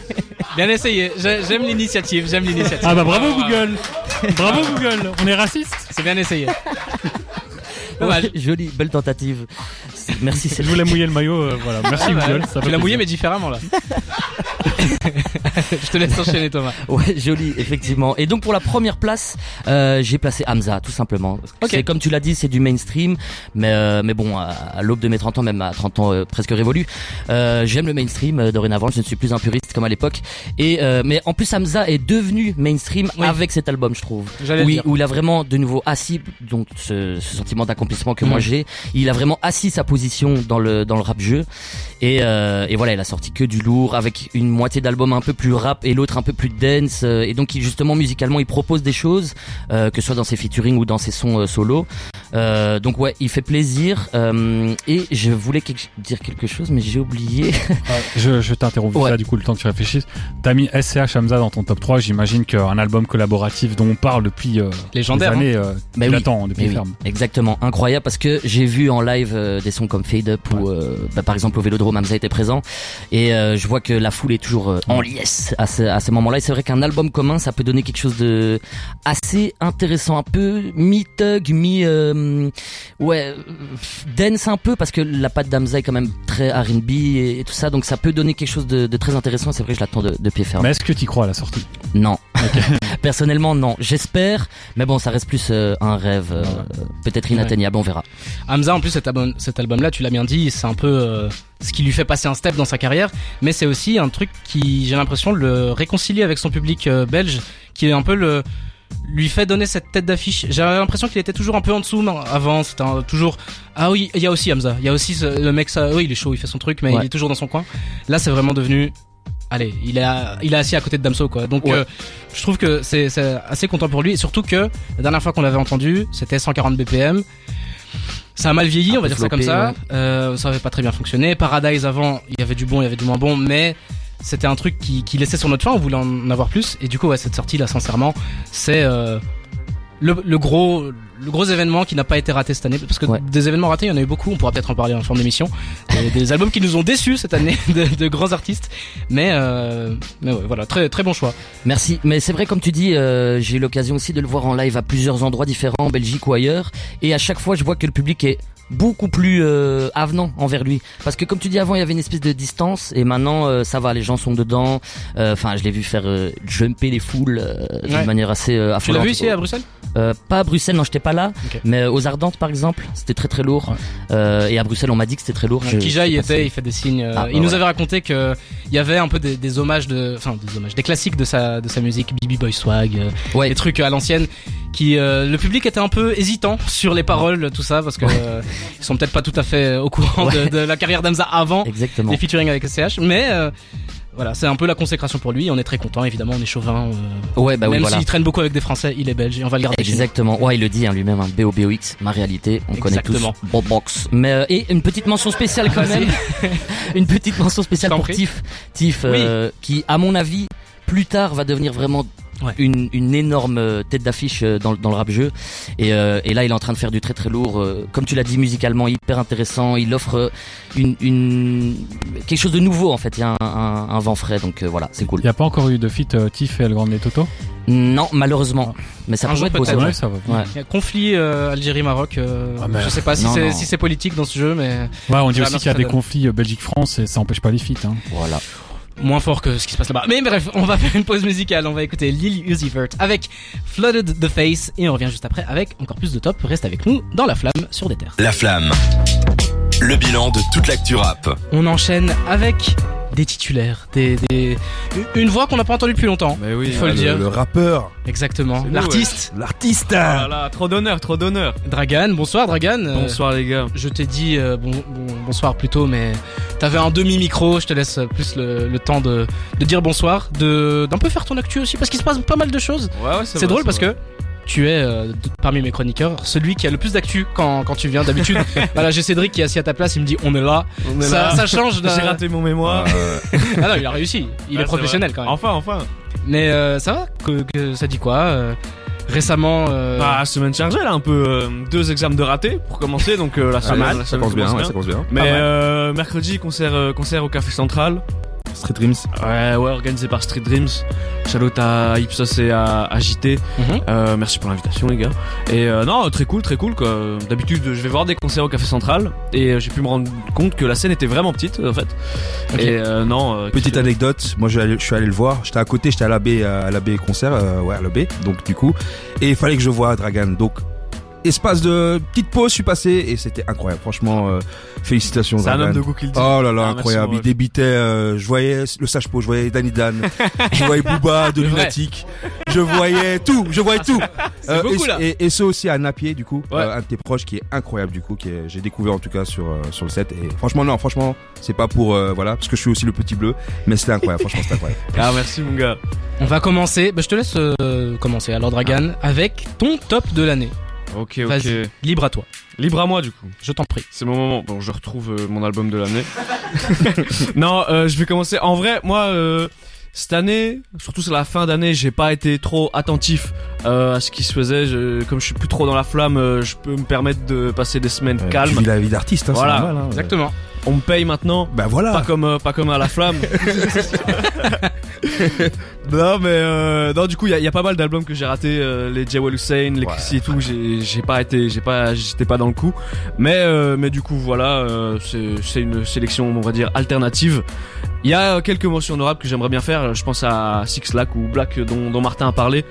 Bien essayé. J'ai- J'aime l'initiative. J'aime l'initiative. Ah bah bravo Bravo, Google. Bravo Google. On est raciste. C'est bien essayé. Dommage. Jolie, belle tentative. Merci, c'est Je voulais mouiller le maillot, euh, voilà. Merci Ah bah, Google. Ça tu l'as mouillé mais différemment là. Je te laisse enchaîner Thomas. Ouais, joli, effectivement. Et donc pour la première place, euh, j'ai placé Hamza, tout simplement. Ok. C'est comme tu l'as dit, c'est du mainstream, mais euh, mais bon, à, à l'aube de mes 30 ans, même à 30 ans euh, presque révolu, euh, j'aime le mainstream euh, dorénavant. Je ne suis plus un puriste comme à l'époque. Et euh, mais en plus, Hamza est devenu mainstream Oui. avec cet album, je trouve. Oui, dire. où il a vraiment de nouveau assis donc ce, ce sentiment d'accomplissement que Mhm. moi j'ai. Il a vraiment assis sa position dans le dans le rap jeu. Et, euh, et voilà, il a sorti que du lourd avec une moitié d'album un peu plus rap et l'autre un peu plus dance. euh, et donc, il, justement, musicalement, il propose des choses, euh, que ce soit dans ses featuring ou dans ses sons euh, solo. Euh, donc ouais, il fait plaisir. Euh, et je voulais dire quelque chose, mais j'ai oublié. Je, je t'interromps Ouais. là du coup le temps que tu réfléchisses. T'as mis SCH Hamza dans ton top 3. J'imagine qu'un album collaboratif dont on parle depuis euh, Légendaire. des années, euh, Mais oui. attend depuis Mais oui, ferme. exactement, incroyable parce que j'ai vu en live euh, des sons comme Fade Up où euh, bah, par exemple au Vélodrome Hamza était présent et euh, je vois que la foule est toujours euh, en liesse à ce, à ce moment-là. Et c'est vrai qu'un album commun, ça peut donner quelque chose de assez intéressant, un peu mi, euh, ouais, euh, dance un peu parce que la patte d'Amza est quand même très R&B et, et tout ça, donc ça peut donner quelque chose de, de très intéressant. C'est vrai que je l'attends de, de pied ferme. Mais est-ce que tu crois à la sortie? Non. Personnellement, non. J'espère, mais bon, ça reste plus euh, un rêve, euh, peut-être inatteignable. On verra. Hamza, en plus, cet album, cet album-là, tu l'as bien dit, c'est un peu euh, ce qui lui fait passer un step dans sa carrière, mais c'est aussi un truc qui, j'ai l'impression, le réconcilie avec son public euh, belge, qui est un peu le lui fait donner cette tête d'affiche. J'avais l'impression qu'il était toujours un peu en dessous non, avant. C'était un- toujours ah oui, il y a aussi Hamza, il y a aussi ce- le mec ça, oui, il est chaud, il fait son truc, mais Ouais. il est toujours dans son coin. Là, c'est vraiment devenu Allez, il est, à- il est assis à côté de Damso quoi. Donc Ouais. euh, je trouve que c'est assez content pour lui et surtout que la dernière fois qu'on l'avait entendu, c'était 140 BPM. Ça a mal vieilli, Un on va dire ça comme ça. ouais. Euh, ça avait pas très bien fonctionné. Paradise avant, il y avait du bon, il y avait du moins bon, mais c'était un truc qui, qui laissait sur notre fin. On voulait en avoir plus. Et du coup, ouais, cette sortie là, sincèrement, c'est euh, le, le gros le gros événement qui n'a pas été raté cette année parce que Ouais. des événements ratés il y en a eu beaucoup on pourra peut-être en parler en forme d'émission des, des albums qui nous ont déçus cette année de, de grands artistes mais euh, mais ouais, voilà très très bon choix Merci. Mais c'est vrai, comme tu dis, euh, j'ai eu l'occasion aussi de le voir en live à plusieurs endroits différents, en Belgique ou ailleurs. Et à chaque fois, je vois que le public est beaucoup plus euh, avenant envers lui. Parce que comme tu dis avant, il y avait une espèce de distance. Et maintenant, euh, ça va, les gens sont dedans. Euh, Enfin, je l'ai vu faire euh, jumper les foules euh, d'une Ouais. manière assez euh, tu l'as affolante. vu ici à Bruxelles? Euh, Pas à Bruxelles, non, j'étais pas là. Mais aux Ardentes, par exemple, c'était très très lourd. Ouais. Euh, et à Bruxelles, on m'a dit que c'était très lourd. Je- Kija pas était, il fait des signes. euh, Ah, bah il nous ouais. avait raconté que il y avait un peu des, des hommages de, enfin des hommages, des classiques de sa de sa musique, Bibi Boy Swag, euh, Ouais. des trucs à l'ancienne, qui euh, le public était un peu hésitant sur les paroles, tout ça, parce que euh, ils sont peut-être pas tout à fait au courant Ouais. de, de la carrière d'Amza avant Exactement. les featuring avec SCH, mais euh, voilà, c'est un peu la consécration pour lui. On est très content, évidemment, on est chauvin. euh, Ouais, bah oui, même voilà. s'il traîne beaucoup avec des Français, il est belge et on va le garder. Exactement. Ouais, il le dit hein, lui-même, hein, BOBOX, ma réalité. On Exactement. connaît tous Bobbox. Mais euh, et une petite mention spéciale quand même. une petite mention spéciale pour. Tiff. Tiff, euh, qui, à mon avis, plus tard va devenir vraiment Ouais. une, une énorme euh, tête d'affiche euh, dans, le- dans le rap jeu. Et, euh, et là, il est en train de faire du très très lourd. euh, comme tu l'as dit, musicalement hyper intéressant. Il offre une, une quelque chose de nouveau en fait. Il y a un, un, un vent frais, donc euh, voilà, c'est cool. Il n'y a pas encore eu de feat euh, Tiff et El Grande Toto? Non, malheureusement, mais ça Un pourrait jour être beau. peut-être, ça. ouais. ça va. Ouais. Il y a conflit euh, Algérie-Maroc. euh, Ah, mais- je sais pas si c'est si c'est politique dans ce jeu, mais Ouais, on dit aussi qu'il y a des donne. conflits euh, Belgique-France et ça empêche pas les feats. Hein. Voilà. Moins fort que ce qui se passe là-bas. Mais bref, on va faire une pause musicale. On va écouter Lil Uzi Vert avec Flooded the Face et on revient juste après avec encore plus de top. Reste avec nous dans la flamme sur des terres. La flamme. Le bilan de toute l'actu rap. On enchaîne avec des titulaires, des, des... une voix qu'on n'a pas entendue depuis longtemps. Mais oui, Il faut le dire. Le rappeur. Exactement. L'artiste. L'artiste. Là là, trop d'honneur, trop d'honneur. Dragan, bonsoir Dragan. Bonsoir les gars. je t'ai dit euh, bon, bon- bonsoir plus tôt, mais t'avais un demi-micro. Je te laisse plus le, le temps de, de dire bonsoir, de d'un peu faire ton actu aussi, parce qu'il se passe pas mal de choses. Ouais, ouais, C'est drôle parce que tu es euh, parmi mes chroniqueurs celui qui a le plus d'actu quand, quand tu viens d'habitude. voilà, j'ai Cédric qui est assis à ta place, il me dit on est là. On est Ça, là. ça change. d'un- J'ai raté mon mémoire. Ah non, il a réussi. Il Ouais, est professionnel quand même. Enfin, enfin. Mais euh, ça va que, que ça dit quoi euh, Récemment, euh, Bah, semaine chargée là, un peu euh, deux examens de raté pour commencer, donc euh, la semaine, mal, la ça semaine commence bien, ouais, ça commence bien. Mais euh, mercredi concert euh, concert au Café Central. Street Dreams. Ouais, ouais, organisé par Street Dreams. Shout à Ipsos et à, à JT. mhm. Euh, merci pour l'invitation les gars. Et euh, non, très cool, très cool. D'habitude, je vais voir des concerts au Café Central et euh, j'ai pu me rendre compte que la scène était vraiment petite en fait. Et euh, non. Petite que- anecdote, moi je, je suis allé le voir, j'étais à côté, j'étais à la baie, à la baie concert, ouais à la baie, donc du coup, et il fallait que je voie Dragan, donc espace de petite pause, je suis passé et c'était incroyable, franchement, euh, félicitations C'est un homme de goût qui le dit. Oh là là, Ah, incroyable. Il débitait, euh, je voyais le sage je voyais Danny Dan, je voyais Booba de. Lunatic, je voyais tout, je voyais tout. Euh, beaucoup, et, là. Et, et ce aussi à Napier, du coup, Ouais. euh, un de tes proches qui est incroyable, du coup, qui est- j'ai découvert en tout cas sur, euh, sur le set. Et franchement, non, franchement, c'est pas pour, euh, voilà, parce que je suis aussi le petit bleu, mais c'était incroyable, franchement, c'était incroyable. Ah merci mon gars. On va commencer. Bah, je te laisse euh, commencer. Alors Dragan, avec ton top de l'année. Ok ok. Vas-y. Libre à toi. Libre à moi du coup. Je t'en prie. C'est mon moment. Bon, je retrouve euh, mon album de l'année. non, euh, je vais commencer. En vrai, moi, euh, cette année, surtout sur la fin d'année, j'ai pas été trop attentif euh, à ce qui se faisait. Je- comme je suis plus trop dans la flamme, euh, je peux me permettre de passer des semaines Euh, Tu calmes. vis la vie d'artiste, hein, Voilà. c'est normal. Hein, Exactement. On me paye maintenant. Bah voilà. Pas comme euh, pas comme à la flamme. non mais euh, non du coup il y a, il y a pas mal d'albums que j'ai raté euh, les Jawel Hussein, les Ouais. Chrissy et tout, j'ai j'ai pas été j'ai pas j'étais pas dans le coup. Mais euh, mais du coup voilà, euh, c'est c'est une sélection on va dire alternative. Il y a quelques mentions honorables que j'aimerais bien faire, je pense à Six Lack ou Black dont, dont Martin a parlé.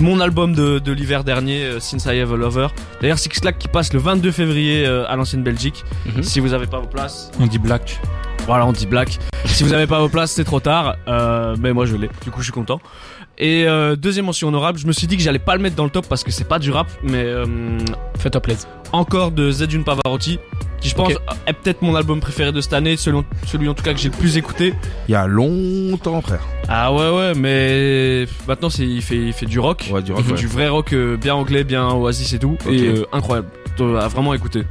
Mon album de, de l'hiver dernier, euh, Since I Have a Lover. D'ailleurs, Six Lack qui passe le 22 février euh, à l'ancienne Belgique. Mhm. Si vous avez pas vos places, On dit black. voilà, on dit black. si vous avez pas vos places, c'est trop tard. Euh, mais moi, je l'ai. Du coup, je suis content. Et euh, deuxième mention honorable, je me suis dit que j'allais pas le mettre dans le top parce que c'est pas du rap, mais euh, Fais-toi plaisir. encore de Zedune Pavarotti, qui je pense Ok. est peut-être mon album préféré de cette année, selon celui en tout cas que j'ai le plus écouté. Il y a longtemps, frère. Ah ouais ouais, mais maintenant c'est il fait il fait du rock, Ouais, du il rock, fait ouais. du vrai rock euh, bien anglais, bien Oasis et tout, Ok. et euh, incroyable. Euh, À vraiment écouter.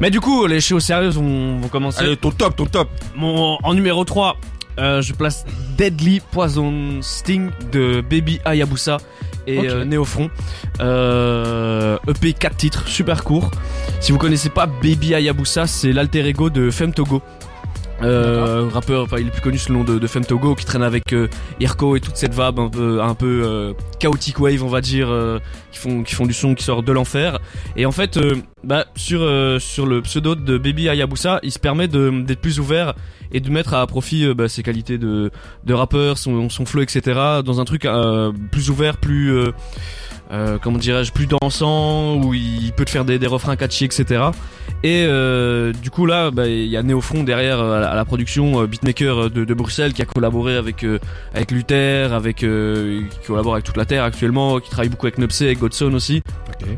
Mais du coup, les choses sérieuses vont, vont commencer. Allez, ton top, ton top. Mon, en numéro 3, euh, je place Deadly Poison Sting de Baby Hayabusa et Ok. euh, Néofront. Euh, EP 4 titres, super court. Si vous connaissez pas Baby Hayabusa, c'est l'alter ego de Femme Togo. Euh, rappeur, enfin il est plus connu sous le nom de, de qui traîne avec euh, Irko et toute cette vibe un peu, un peu euh, chaotic wave on va dire euh, qui font qui font du son qui sort de l'enfer. Et en fait euh, bah, sur euh, sur le pseudo de Baby Hayabusa il se permet d'être plus ouvert et de mettre à profit bah, ses qualités de de rappeur son son flow etc dans un truc plus ouvert plus euh, euh, comment dirais-je plus dansant où il peut te faire des, des refrains catchy etc et euh, du coup là bah, il y a Néofront derrière euh, à la, à la production euh, beatmaker de, de Bruxelles qui a collaboré avec euh, avec Luther avec euh, qui collabore avec toute la terre actuellement qui travaille beaucoup avec Nupsé avec Godson aussi. Ok.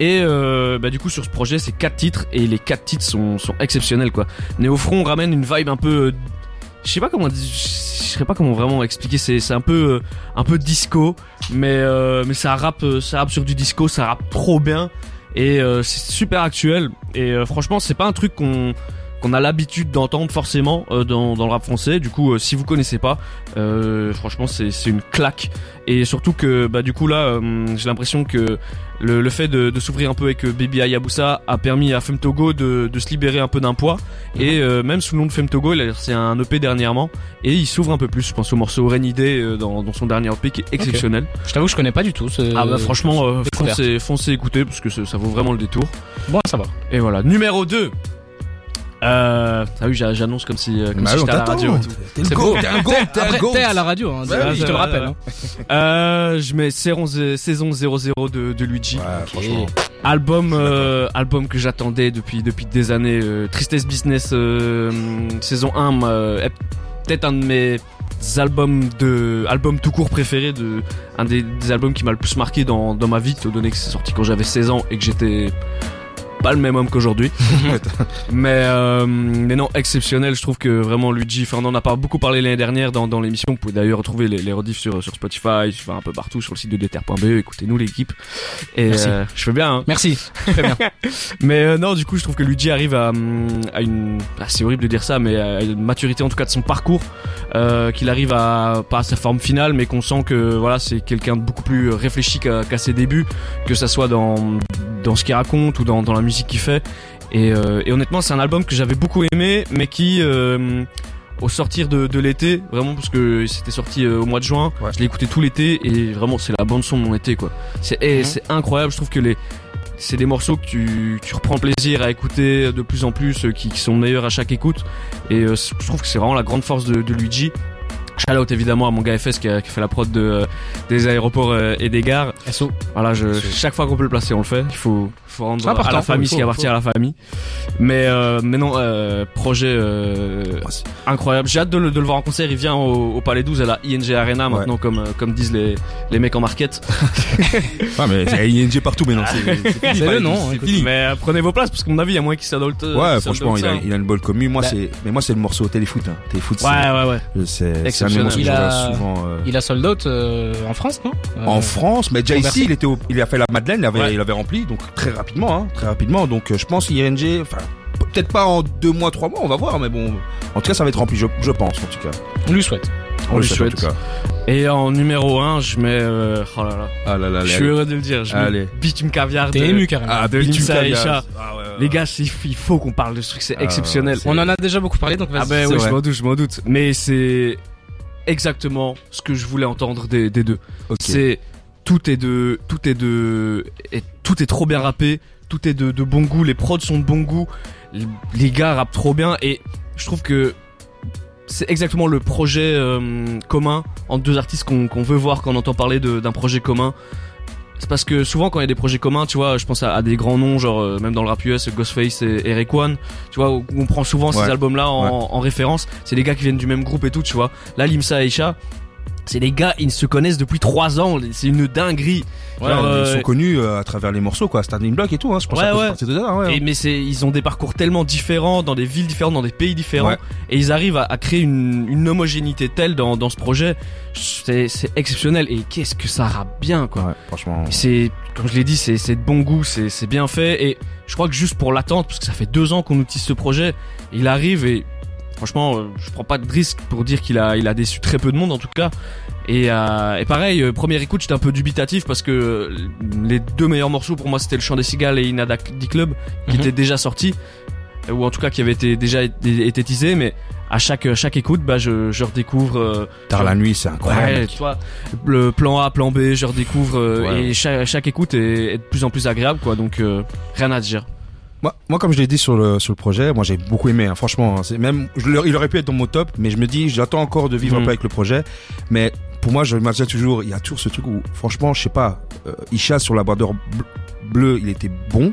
et euh, bah, du coup sur ce projet c'est quatre titres et les quatre titres sont, sont exceptionnels quoi. Néofront ramène une vibe un peu euh, je sais pas comment je sais pas comment vraiment expliquer c'est c'est un peu euh, un peu disco mais euh, mais ça rappe euh, ça rappe sur du disco ça rappe trop bien et c'est super actuel et franchement c'est pas un truc qu'on qu'on a l'habitude d'entendre forcément euh, dans, dans le rap français. Du coup euh, si vous connaissez pas euh, franchement c'est c'est une claque. Et surtout que bah du coup là j'ai l'impression que le, le fait de, de s'ouvrir un peu avec Baby Hayabusa a permis à Femme Togo de, de se libérer un peu d'un poids. Et euh, même sous le nom de Femme Togo il a lancé un EP dernièrement. Et il s'ouvre un peu plus. Je pense au morceau Rainy Day euh, dans, dans son dernier EP qui est exceptionnel Je t'avoue, je connais pas du tout. ce- ah bah franchement foncez, foncez écouter parce que ça, ça vaut vraiment le détour. Bon, ça va. et voilà. Numéro 2 euh, ah oui j'a- j'annonce comme si, euh, comme Bah si j'étais à la radio C'est beau. t'es un go, t'es un go. t'es à la radio, hein, Ouais, oui, je te le ouais, rappelle. hein. Euh, je mets saison, saison 00 de, de Luigi. Ouais, franchement. Album, euh, album que j'attendais depuis depuis des années. euh, Tristesse Business euh, saison 1 euh, est peut-être un de mes albums de albums tout court préférés de un des, des albums qui m'a le plus marqué dans dans ma vie étant donné que c'est sorti quand j'avais 16 ans et que j'étais pas le même homme qu'aujourd'hui. mais euh, mais non exceptionnel. Je trouve que vraiment Luigi. Enfin on en a pas beaucoup parlé l'année dernière dans dans l'émission. Vous pouvez d'ailleurs retrouver les, les rediffs sur sur Spotify, enfin, un peu partout sur le site de DTR.be. Écoutez-nous l'équipe. Et Merci. euh, je fais bien. Hein. Merci. Très bien. Mais euh, non, du coup, je trouve que Luigi arrive à, à une. ah, c'est horrible de dire ça, mais à une maturité en tout cas de son parcours, euh, qu'il arrive à pas à sa forme finale, mais qu'on sent que voilà, c'est quelqu'un de beaucoup plus réfléchi qu'à qu'à ses débuts, que ça soit dans dans ce qu'il raconte ou dans dans la musique qu'il fait. Et, euh, et honnêtement, c'est un album que j'avais beaucoup aimé, mais qui euh, au sortir de, de l'été, vraiment parce que c'était sorti euh, au mois de juin, Ouais. je l'ai écouté tout l'été et vraiment c'est la bande son de mon été quoi. C'est et Mhm. c'est incroyable, je trouve que les c'est des morceaux que tu, tu reprends plaisir à écouter de plus en plus, euh, qui, qui sont meilleurs à chaque écoute. Et euh, je trouve que c'est vraiment la grande force de, de Luigi. Shout out évidemment à mon gars FS qui a, qui fait la prod de, euh, des aéroports euh, et des gares. SO. Voilà, je, chaque fois qu'on peut le placer, on le fait. Il faut, faut rendre C'est à la famille ce qui appartient à la famille. Mais, euh, mais non, euh, projet euh, Ouais, c'est- incroyable. J'ai hâte de le, de le voir en concert. Il vient au, au Palais 12 à la ING Arena Ouais. maintenant, comme, comme disent les, les mecs en market. Ah, mais il y a ING partout maintenant. C'est c'est C'est le nom, c'est. Mais prenez vos places parce qu'à mon avis, il y a moins qui s'adoltent. Ouais, franchement, il a, il a une bonne commune. Moi, Bah. c'est, mais moi, c'est le morceau Téléfoot. Hein. Téléfoot, c'est, Ouais, ouais, ouais. c'est, c'est un des Exceptionnel. morceaux que Il je a- regarde souvent. euh, Il a sold out euh, en France, non? Euh, En France, mais déjà ici, il était, au- il a fait la Madeleine, il avait, Ouais. il avait rempli, donc très rapidement, hein, très rapidement. Donc, je pense ING, enfin, peut-être pas en deux mois, trois mois, on va voir, mais bon, en tout cas, ça va être rempli, je, je pense, en tout cas. On lui souhaite. On lui le souhaite. en tout cas. Et en numéro 1, je mets. euh, oh là là. Ah là là, Je allez, suis heureux de le dire. Je Allez. mets Bitume Caviar T'es ému carrément. Ah, de Bitume Caviar. Ah, ouais, ouais, Les gars, il faut qu'on parle de ce truc, c'est Ah, exceptionnel. On en a déjà beaucoup parlé, donc vas-y. Ah ben C'est oui, je m'en doute, je m'en doute. Mais c'est exactement ce que je voulais entendre des, des deux. C'est tout est de tout est de et tout est trop bien rappé, tout est de, de bon goût, les prods sont de bon goût, les, gars rappent trop bien et je trouve que c'est exactement le projet euh, commun entre deux artistes qu'on veut voir quand on entend parler d'un projet commun. C'est parce que souvent quand il y a des projets communs, tu vois, je pense à, à des grands noms, genre euh, même dans le rap US, Ghostface et Eric One, tu vois, où on prend souvent ces albums-là en, Ouais. en référence. C'est des gars qui viennent du même groupe et tout, tu vois. Là, Limsa et Isha, c'est des gars, ils se connaissent depuis trois ans. C'est une dinguerie. Ouais, Genre, ils euh, sont connus euh, à travers les morceaux, quoi. Standing Block et tout, hein. Je pense Ouais, ouais. de là, ouais. Et mais c'est, ils ont des parcours tellement différents, dans des villes différentes, dans des pays différents, et ils arrivent à, à créer une, une homogénéité telle dans, dans ce projet. C'est, exceptionnel. Et qu'est-ce que ça rappe bien, quoi. Ouais, franchement. C'est, comme je l'ai dit, c'est, de bon goût, c'est, c'est bien fait. Et je crois que juste pour l'attente, parce que ça fait deux ans qu'on utilise ce projet, il arrive et franchement, euh, je prends pas de risque pour dire qu'il a, il a déçu très peu de monde en tout cas. Et, euh, et pareil, euh, première écoute, j'étais un peu dubitatif parce que les deux meilleurs morceaux pour moi, c'était le chant des cigales et Inada D Club, qui Mhm. étaient déjà sortis, ou en tout cas qui avaient été déjà été, teasés, mais à chaque à chaque écoute, bah je, je redécouvre. euh, Tard la nuit, c'est incroyable. Ouais, vois, le plan A, plan B, je redécouvre euh, Ouais. et chaque, chaque écoute est, est de plus en plus agréable, quoi. Donc euh, rien à dire. Moi, moi, comme je l'ai dit sur le, sur le projet, moi j'ai beaucoup aimé, hein, franchement. hein. C'est même, je il aurait pu être dans mon top, mais je me dis, j'attends encore de vivre un peu avec le projet. Mais pour moi, je m'imagine toujours, il y a toujours ce truc où, franchement, je sais pas, euh, Isha sur la bordure bl- bleue, il était bon,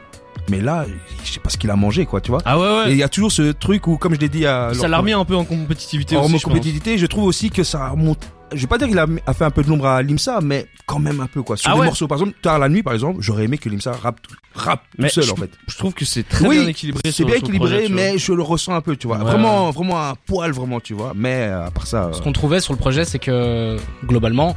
mais là, je sais pas ce qu'il a mangé, quoi, tu vois. Ah ouais Et il y a toujours ce truc où, comme je l'ai dit à Ça l'a remis un peu en compétitivité en aussi. je pense. compétitivité, je trouve aussi que ça monte. Je vais pas dire qu'il a, a fait un peu de l'ombre à Limsa, mais quand même un peu quoi. Sur Ah des ouais. morceaux, par exemple, tard la nuit, par exemple, j'aurais aimé que Limsa rappe, rappe tout seul je- en fait. Je trouve que c'est très oui, bien équilibré. c'est bien équilibré, projet, mais je le ressens un peu, tu vois. Ouais. Vraiment, vraiment un poil, vraiment, tu vois. Mais euh, à part ça, euh, Ce qu'on trouvait sur le projet, c'est que globalement,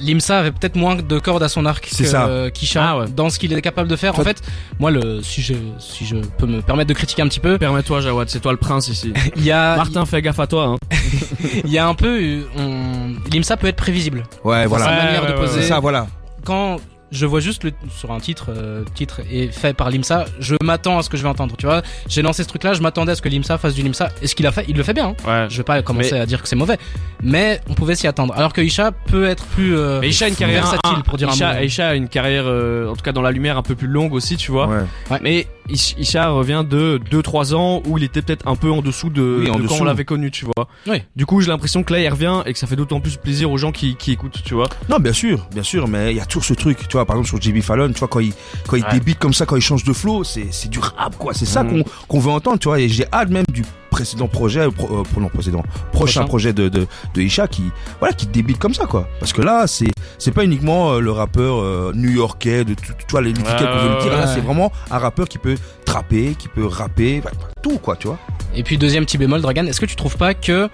Limsa avait peut-être moins de cordes à son arc C'est que ça. euh, Kisha Ah ouais. dans ce qu'il est capable de faire. En Toi- fait, moi, le, si je, si je peux me permettre de critiquer un petit peu, Permets-toi, Jawad, c'est toi le prince ici. il y a, Martin, fais gaffe à toi. Hein. il y a un peu, euh, on, Limsa peut être prévisible. ouais, voilà. sa Ouais, manière ouais, de ouais, poser. C'est ça, voilà. Quand je vois juste le, sur un titre, euh, titre est fait par Limsa, je m'attends à ce que je vais entendre. Tu vois, j'ai lancé ce truc-là, je m'attendais à ce que Limsa fasse du Limsa. Et ce qu'il a fait, il le fait bien. hein. Ouais. Je vais pas commencer Mais- à dire que c'est mauvais, mais on pouvait s'y attendre. Alors que Isha peut être plus euh, Mais Isha a une carrière versatile un- pour dire Isha, un mot. Isha a une carrière, euh, en tout cas dans la lumière, un peu plus longue aussi, tu vois. Ouais. Mais Ish- Isha revient de 2-3 ans où il était peut-être un peu en dessous de, Oui, en de quand on l'avait connu, tu vois. Oui. Du coup, j'ai l'impression que là, il revient et que ça fait d'autant plus plaisir aux gens qui, qui écoutent, tu vois. Non, bien sûr, bien sûr, mais il y a toujours ce truc, tu vois, par exemple sur JB Fallon, tu vois, quand il, quand il Ouais. débite comme ça, quand il change de flow, c'est, c'est du rap, quoi. C'est ça Mhm. qu'on, qu'on veut entendre, tu vois, et j'ai hâte même du précédent projet, euh, pro- euh, non, précédent, prochain, Prochain. projet de, de, de Isha qui, voilà, qui débite comme ça, quoi. Parce que là, c'est, c'est pas uniquement euh, le rappeur euh, new-yorkais, de tout, tu vois, les qu'on veut le dire, là, c'est vraiment un rappeur qui peut trapper, qui peut rapper, tout, quoi, tu vois. Et puis deuxième petit bémol, Dragan, est-ce que tu trouves pas que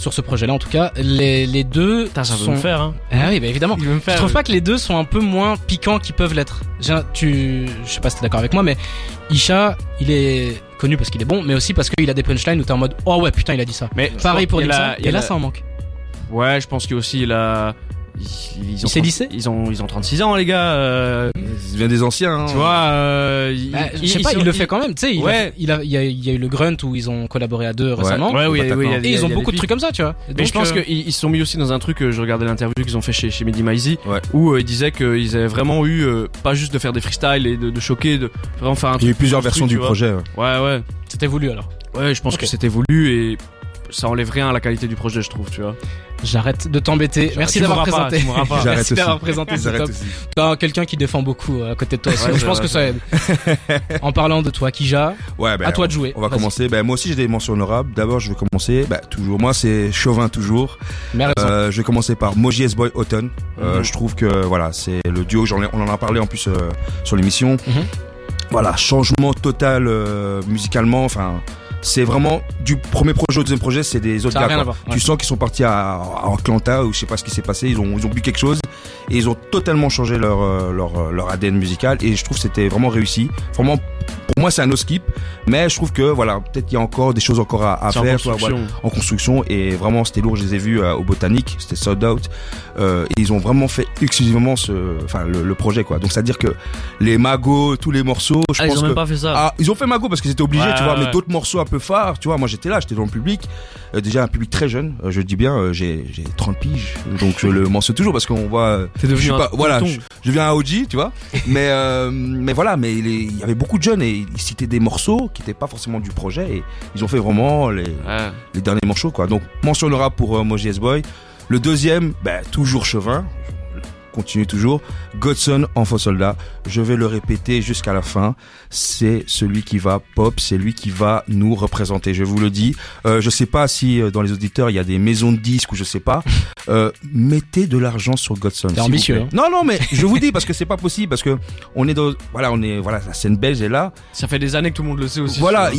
sur ce projet-là, en tout cas, les, les deux Putain, ça veut sont... me faire, hein. Ah oui, bah évidemment. Il veut me Tu faire. trouves pas que les deux sont un peu moins piquants qu'ils peuvent l'être Tu, je sais pas si t'es d'accord avec moi, mais Isha, il est connu parce qu'il est bon, mais aussi parce qu'il a des punchlines où t'es en mode oh ouais putain il a dit ça. Mais Pareil pour y et là la- ça en manque. Ouais, je pense qu'il aussi, il a. Ils, ils Il ont s'est 30 lissé Ils ont, ils ont 36 ans, les gars. euh, Il vient des anciens, hein. tu vois, euh, ils- Bah, je sais pas, il le fait quand même, tu sais. Il, Ouais. a- il a, il y a, il y a eu le Grunt où ils ont collaboré à deux récemment. Ouais, oui, oui, il a- Et ils ont il beaucoup de trucs comme ça, tu vois. Mais donc, je pense euh, qu'ils ils se sont mis aussi dans un truc, euh, je regardais l'interview qu'ils ont fait chez, chez Mehdi Ouais. où euh, ils disaient qu'ils avaient vraiment eu, euh, pas juste de faire des freestyles et de, de choquer, de vraiment faire un Il y a eu truc plusieurs plus versions du projet. ouais. Ouais, ouais. c'était voulu alors. Ouais, je pense que c'était voulu et ça enlève rien à la qualité du projet, je trouve, tu vois. J'arrête de t'embêter. Merci d'avoir présenté. pas. Merci d'avoir présenté top. aussi. T'as quelqu'un qui défend beaucoup euh, à côté de toi. aussi. Ouais, je pense vrai, que ça aide. en parlant de toi, Kija, Ouais, ben, à toi de jouer. On va commencer. Ben, moi aussi, j'ai des mentions honorables. D'abord, je vais commencer. Ben, toujours. Moi, c'est Chauvin, toujours. Euh, je vais commencer par Moji S-Boy Autumn. Euh, Mhm. Je trouve que, voilà, c'est le duo. j'en ai- on en a parlé en plus euh, sur l'émission. Mhm. Voilà, changement total euh, musicalement. Enfin, c'est vraiment du premier projet au deuxième projet, c'est des autres Ça gars. rien quoi. à voir, ouais. Tu sens qu'ils sont partis à, à Atlanta ou je sais pas ce qui s'est passé. Ils ont, ils ont bu quelque chose et ils ont totalement changé leur euh, leur euh, leur ADN musical et je trouve que c'était vraiment réussi. Vraiment pour moi c'est un no skip, mais je trouve que voilà peut-être qu'il y a encore des choses encore à, en faire. soit, construction. voilà, en construction et vraiment c'était lourd je les ai vus euh, au botanique c'était sold out euh, et ils ont vraiment fait exclusivement ce enfin le, le projet quoi donc c'est à dire que les magots tous les morceaux je Ah, ils ont que même pas fait ça. ah, ils ont fait Mago parce qu'ils étaient obligés, Ouais, tu vois, ouais. mais d'autres morceaux un peu phares, tu vois, moi j'étais là, j'étais dans le public, Euh, déjà un public très jeune, je dis bien, j'ai j'ai 30 piges, donc je le mentionne toujours parce qu'on voit, je suis un pas, voilà, tonton. je, je viens à OG, tu vois, mais euh, mais voilà, mais il y avait beaucoup de jeunes et ils citaient des morceaux qui n'étaient pas forcément du projet et ils ont fait vraiment les, Ouais. les derniers morceaux quoi. Donc mention rap pour euh, Moji S-Boy. Le deuxième, ben, toujours Chevin, continue toujours. Godson, Enfant Soldat, je vais le répéter jusqu'à la fin. C'est celui qui va pop, c'est lui qui va nous représenter. Je vous le dis. Euh, je sais pas si euh, dans les auditeurs il y a des maisons de disques ou je sais pas. Euh, mettez de l'argent sur Godson. vous ambitieux, hein. Non non mais je vous dis parce que c'est pas possible parce que on est dans voilà on est voilà la scène belge est là. Ça fait des années que tout le monde le sait aussi. Voilà,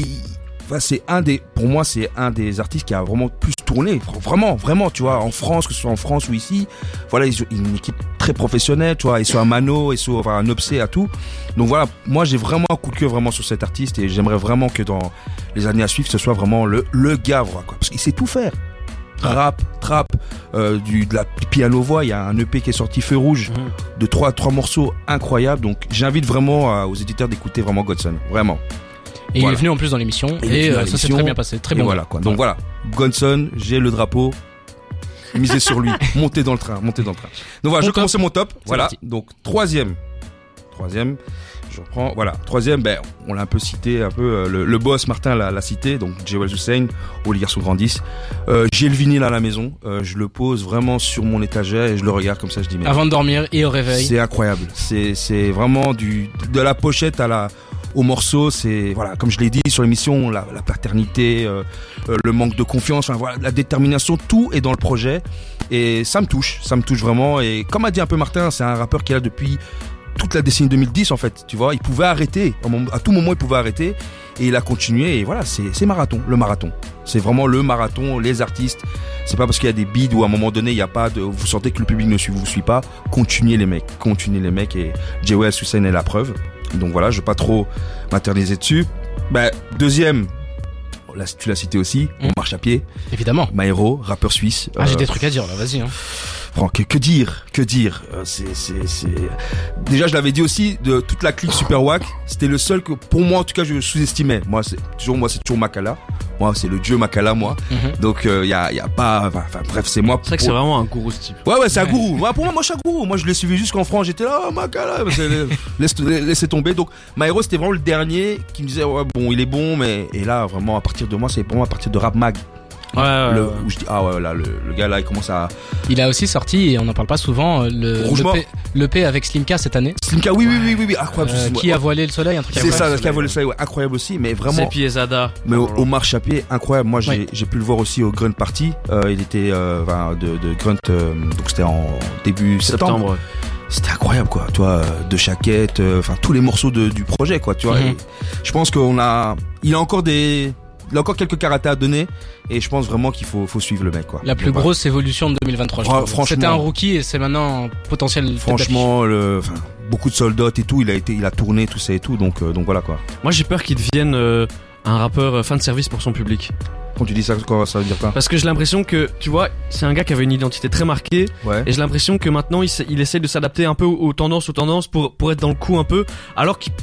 enfin, c'est un des, pour moi, c'est un des artistes qui a vraiment plus tourné, vraiment, vraiment, tu vois, en France, que ce soit en France ou ici. Voilà, ils ont une équipe très professionnelle, tu vois, ils sont à Mano, ils sont enfin, un Obsé à tout. Donc voilà, moi, j'ai vraiment un coup de cœur vraiment sur cet artiste et j'aimerais vraiment que dans les années à suivre, ce soit vraiment le, le gars, voilà, quoi, parce qu'il sait tout faire. Rap, trap, euh, du, de la piano voix, il y a un EP qui est sorti Feu Rouge Mhm. de trois, trois morceaux incroyables. Donc j'invite vraiment euh, aux éditeurs d'écouter vraiment Godson, vraiment. Et il est venu en plus dans l'émission et euh, ça s'est très bien passé. Très bon. voilà quoi. Donc voilà, Gonson, j'ai le drapeau. Misez sur lui, montez dans le train, montez dans le train. Donc voilà, Mon je commence mon top. Voilà. parti. Donc troisième, troisième, je reprends. Voilà, troisième, ben on l'a un peu cité, un peu euh, le, le boss Martin l'a cité. Donc Jewel Hussein, où les garçons grandissent. Euh, j'ai le vinyle à la maison, euh, je le pose vraiment sur mon étagère et je le regarde comme ça. Je dis mais Avant de dormir et au réveil. c'est incroyable. C'est c'est vraiment du de la pochette à la au morceau, c'est voilà, comme je l'ai dit sur l'émission, la, la paternité, euh, euh, le manque de confiance, la détermination, tout est dans le projet et ça me touche, ça me touche vraiment et comme a dit un peu Martin, c'est un rappeur qui est là depuis toute la décennie 2010 en fait, tu vois, il pouvait arrêter, à tout moment il pouvait arrêter et il a continué et voilà, c'est marathon, le marathon. C'est vraiment le marathon, les artistes. C'est pas parce qu'il y a des bides où à un moment donné il y a pas de, vous sentez que le public ne vous suit pas. Continuez les mecs, continuez les mecs et J.O.S. Hussein est la preuve. Donc voilà, je vais pas trop m'interniser dessus. Bah, deuxième, là, tu l'as cité aussi, on Mm. marche à pied. Évidemment. Maero, rappeur suisse. Ah, j'ai Euh, des trucs à dire là, vas-y. Hein. Franck, que, dire, que dire Euh, C'est, c'est, c'est. Déjà, je l'avais dit aussi de toute la clique Super Wack. C'était le seul que, pour moi, en tout cas, je sous-estimais. Moi, c'est toujours, moi, c'est toujours Makala. Moi, c'est le dieu Makala, moi. Mhm. Donc, il y a, y a pas. Enfin, bref, c'est moi. C'est vrai que c'est vraiment un gourou ce type. Ouais, ouais, c'est un gourou. Moi, pour moi, moi, je suis un gourou. Moi, je l'ai suivi jusqu'en France. J'étais là, oh, Makala. C'est- Laisse, laissez tomber. Donc, Maero, c'était vraiment le dernier qui me disait, ouais, bon, il est bon, mais, et là, vraiment, à partir de moi, c'est pour moi à partir de Rap Mag. Ouais, ouais, le, ouais. où je dis, ah ouais, là, le, le gars, là, il commence à. Il a aussi sorti, et on n'en parle pas souvent, euh, le, Rouge le. P, le P avec Slimka cette année. Slimka, oui, oui, oui, oui, oui, incroyable. Euh, qui a voilé le soleil, un truc C'est ça, qui a volé le soleil, ouais, incroyable aussi, mais vraiment. C'est Piezada. Mais au, au marche à pied, incroyable. Moi, j'ai Oui. j'ai pu le voir aussi au Grunt Party. Euh, il était euh, de, de Grunt, euh, donc c'était en début septembre. Septembre. C'était incroyable, quoi. Tu vois, euh, de chaquette, euh, enfin tous les morceaux de, du projet, quoi. Tu vois. Et je pense qu'on a, il a encore des, il a encore quelques karatés à donner, et je pense vraiment qu'il faut, faut suivre le mec, quoi. La plus Donc, grosse évolution de 2023, je Fra- franchement. C'était un rookie et c'est maintenant un potentiel. Franchement, le, enfin, beaucoup de soldats et tout, il a été, il a tourné tout ça et tout, donc, euh, donc voilà, quoi. Moi j'ai peur qu'il devienne euh, un rappeur euh, fin de service pour son public. Quand tu dis ça, quoi, ça veut dire quoi? Parce que j'ai l'impression que, tu vois, c'est un gars qui avait une identité très marquée. Ouais. Et j'ai l'impression que maintenant il, il essaie de s'adapter un peu aux, aux tendances, aux tendances pour, pour être dans le coup un peu. Alors qu'il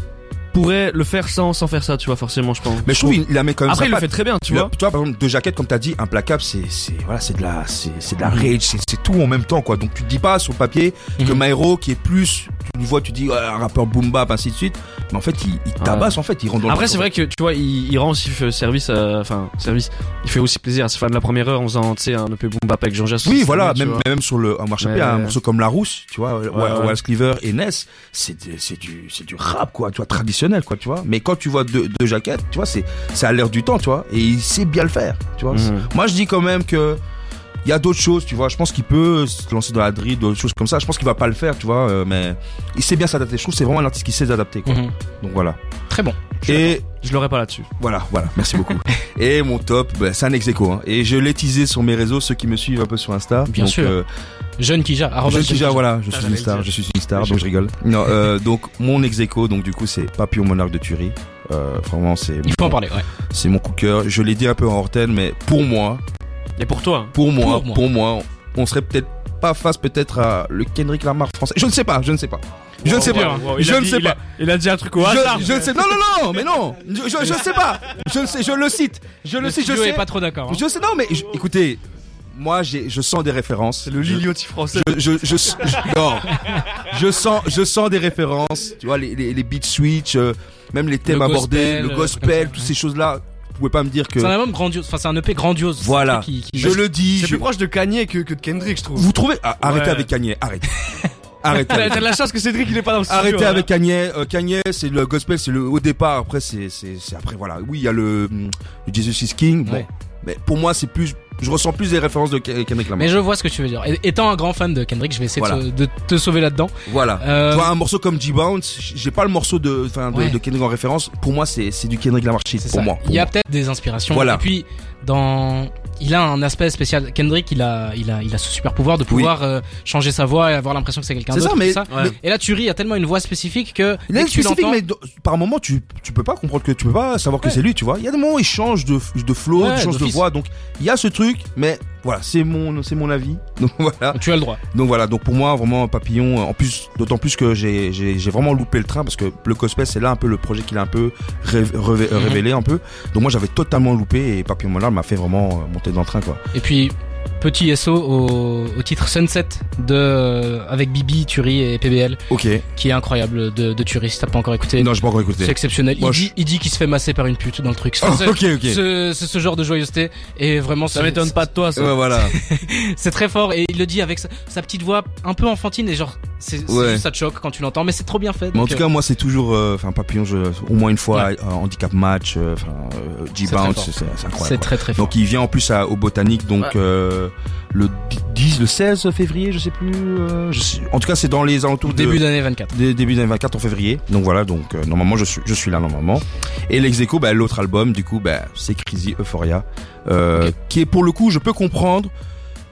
pourrait le faire sans, sans faire ça, tu vois, forcément, je pense. Mais je trouve il, il a mis quand même Après il le fait très bien, tu Tu vois. vois, par exemple, deux jaquettes, comme t'as dit, implacable, c'est, c'est, voilà, c'est de la, c'est, c'est de la rage, c'est, c'est tout en même temps, quoi. Donc tu te dis pas sur le papier que Mhm. Maero, qui est plus, tu le vois, tu dis, ouais, un rappeur boom bap, ainsi de suite. Mais en fait, il, il tabasse, en fait, il rentre dans le Après c'est vrai que tu vois, il, il rend aussi euh, service, à- enfin service, il fait aussi plaisir à ses fans de la première heure en faisant, tu sais, un EP boom bap avec Jean Jass. Oui, voilà, tu même, même sur le, un marché à Mais- pied, un morceau comme La Rousse, tu vois, ouais. Wallace Cleaver et Ness, c'est, c'est du, c'est du rap, quoi, tu vois, traditionnel, quoi, tu vois. Mais quand tu vois deux, deux jaquettes, tu vois, c'est, c'est à l'air du temps, tu vois, et il sait bien le faire, tu vois. Mhm. Moi, je dis quand même que il y a d'autres choses, tu vois. Je pense qu'il peut se lancer dans la drill, d'autres choses comme ça. Je pense qu'il va pas le faire, tu vois. euh, mais il sait bien s'adapter. Je trouve que c'est vraiment un artiste qui sait s'adapter, quoi. Mhm. Donc voilà. Très bon. Et Je l'aurais pas là-dessus. voilà, voilà. Merci beaucoup. et mon top, bah, c'est un ex hein. Et je l'ai teasé sur mes réseaux, ceux qui me suivent un peu sur Insta. Bien Donc, sûr. euh, Jeune Kija. arrobas je suis Jeune Kija. voilà, je suis une star, je suis une star, donc je- rigole. Non, euh, donc mon ex donc du coup c'est Papillon Monarque de Thury. Euh, vraiment c'est Il faut en parler, ouais. c'est mon coup de cœur. Je l'ai dit un peu en antenne, mais pour moi, Et pour toi pour moi, Pour pour moi. on serait peut-être pas face peut-être à le Kendrick Lamar français. Je ne sais pas, je ne sais pas. Je ne sais pas. Je a ne dit- sais il a- pas. Il a dit un truc au hasard. Je, je ne sais. Non, non, non, mais non. Je, je, je ne sais pas. Je ne sais. Je le cite. Je le, Le cite. Je sais. est pas trop d'accord. hein. Je sais. Non, mais je- écoutez, moi, j'ai, je sens des références. C'est le Liliotti français. je, je, je, je- non. je sens, je sens des références. Tu vois, les, les, les beat switch, euh, même les thèmes Le abordés, gospel, le euh, gospel, toutes ces choses-là. Vous pouvez pas me dire que. C'est un album grandiose. Enfin, c'est un EP grandiose. Voilà. Qui, qui- Je le dis. C'est je- plus proche de Kanye que, que de Kendrick, je trouve. Vous trouvez? Ah, Arrêtez Ouais. avec Kanye. Arrêtez. Arrêtez. T'as de la chance que Cédric il est pas dans le studio. Arrêtez hein. avec Kanye. Euh, Kanye, c'est le gospel, c'est le au départ. Après, c'est c'est après voilà. Oui, il y a le, hum, le Jesus is King. Bon, Ouais. Mais pour moi, c'est plus. Je ressens plus des références de Ke- Kendrick Lamar. Mais je vois ce que tu veux dire. Étant un grand fan de Kendrick, je vais essayer de Voilà. se- de, te sauver là-dedans. Voilà. Euh, Tu vois un morceau comme G-Bounce, j'ai pas le morceau de, enfin, de, Ouais. de Kendrick en référence. Pour moi, c'est c'est du Kendrick Lamar shit. C'est Pour ça. moi. pour il y a moi. peut-être des inspirations. Voilà. Et puis, dans, il a un aspect spécial. Kendrick, il a, il a, il a ce super pouvoir de pouvoir euh, changer sa voix et avoir l'impression que c'est quelqu'un C'est d'autre. ça, mais, ça. Ouais. Et là, Turi a tellement une voix spécifique que il spécifique, mais par moment, tu, tu peux pas comprendre que tu peux pas savoir que c'est lui, tu vois. Il y a des moments où il change de, de flow, Ouais, il change de voix. Donc, il y a ce truc, mais voilà, c'est mon, c'est mon avis. Donc, voilà. tu as le droit. Donc voilà, donc pour moi vraiment Papillon, en plus d'autant plus que j'ai vraiment loupé le train parce que le gospel c'est là un peu le projet qu'il a un peu Mhm. révélé un peu. Donc moi j'avais totalement loupé et Papillon Monarque m'a fait vraiment euh, monter dans le train quoi. Et puis, petit SO au, au titre Sunset de, avec Bibi, Turi et PBL, Ok. qui est incroyable de, de Turi. Si t'as pas encore écouté, Non, j'ai pas encore c'est écouté. exceptionnel. Moi, il, dit, il dit qu'il se fait masser par une pute dans le truc. Oh, C'est- ok ok. C'est c'est ce genre de joyeuseté et vraiment Ça c'est- m'étonne pas de toi, ça. Ouais voilà. C'est très fort et il le dit avec sa, sa petite voix un peu enfantine et genre c'est c'est Ouais. juste ça te choque quand tu l'entends mais c'est trop bien fait. Mais en tout euh, cas moi c'est toujours euh, enfin Papillon je, au moins une fois Ouais. euh, handicap match euh, enfin euh, G-Bounce c'est c'est c'est incroyable. très très fort. Donc il vient en plus à, au botanique donc Ouais. euh, le 10 le 16 février je sais plus euh, je sais- en tout cas c'est dans les alentours de Début d'année 24. Dé- début 2024 en février. Donc voilà, donc euh, normalement je suis je suis là normalement. Et l'ex aequo, bah, l'autre album du coup bah, c'est Crazy Euphoria euh, qui est pour le coup, je peux comprendre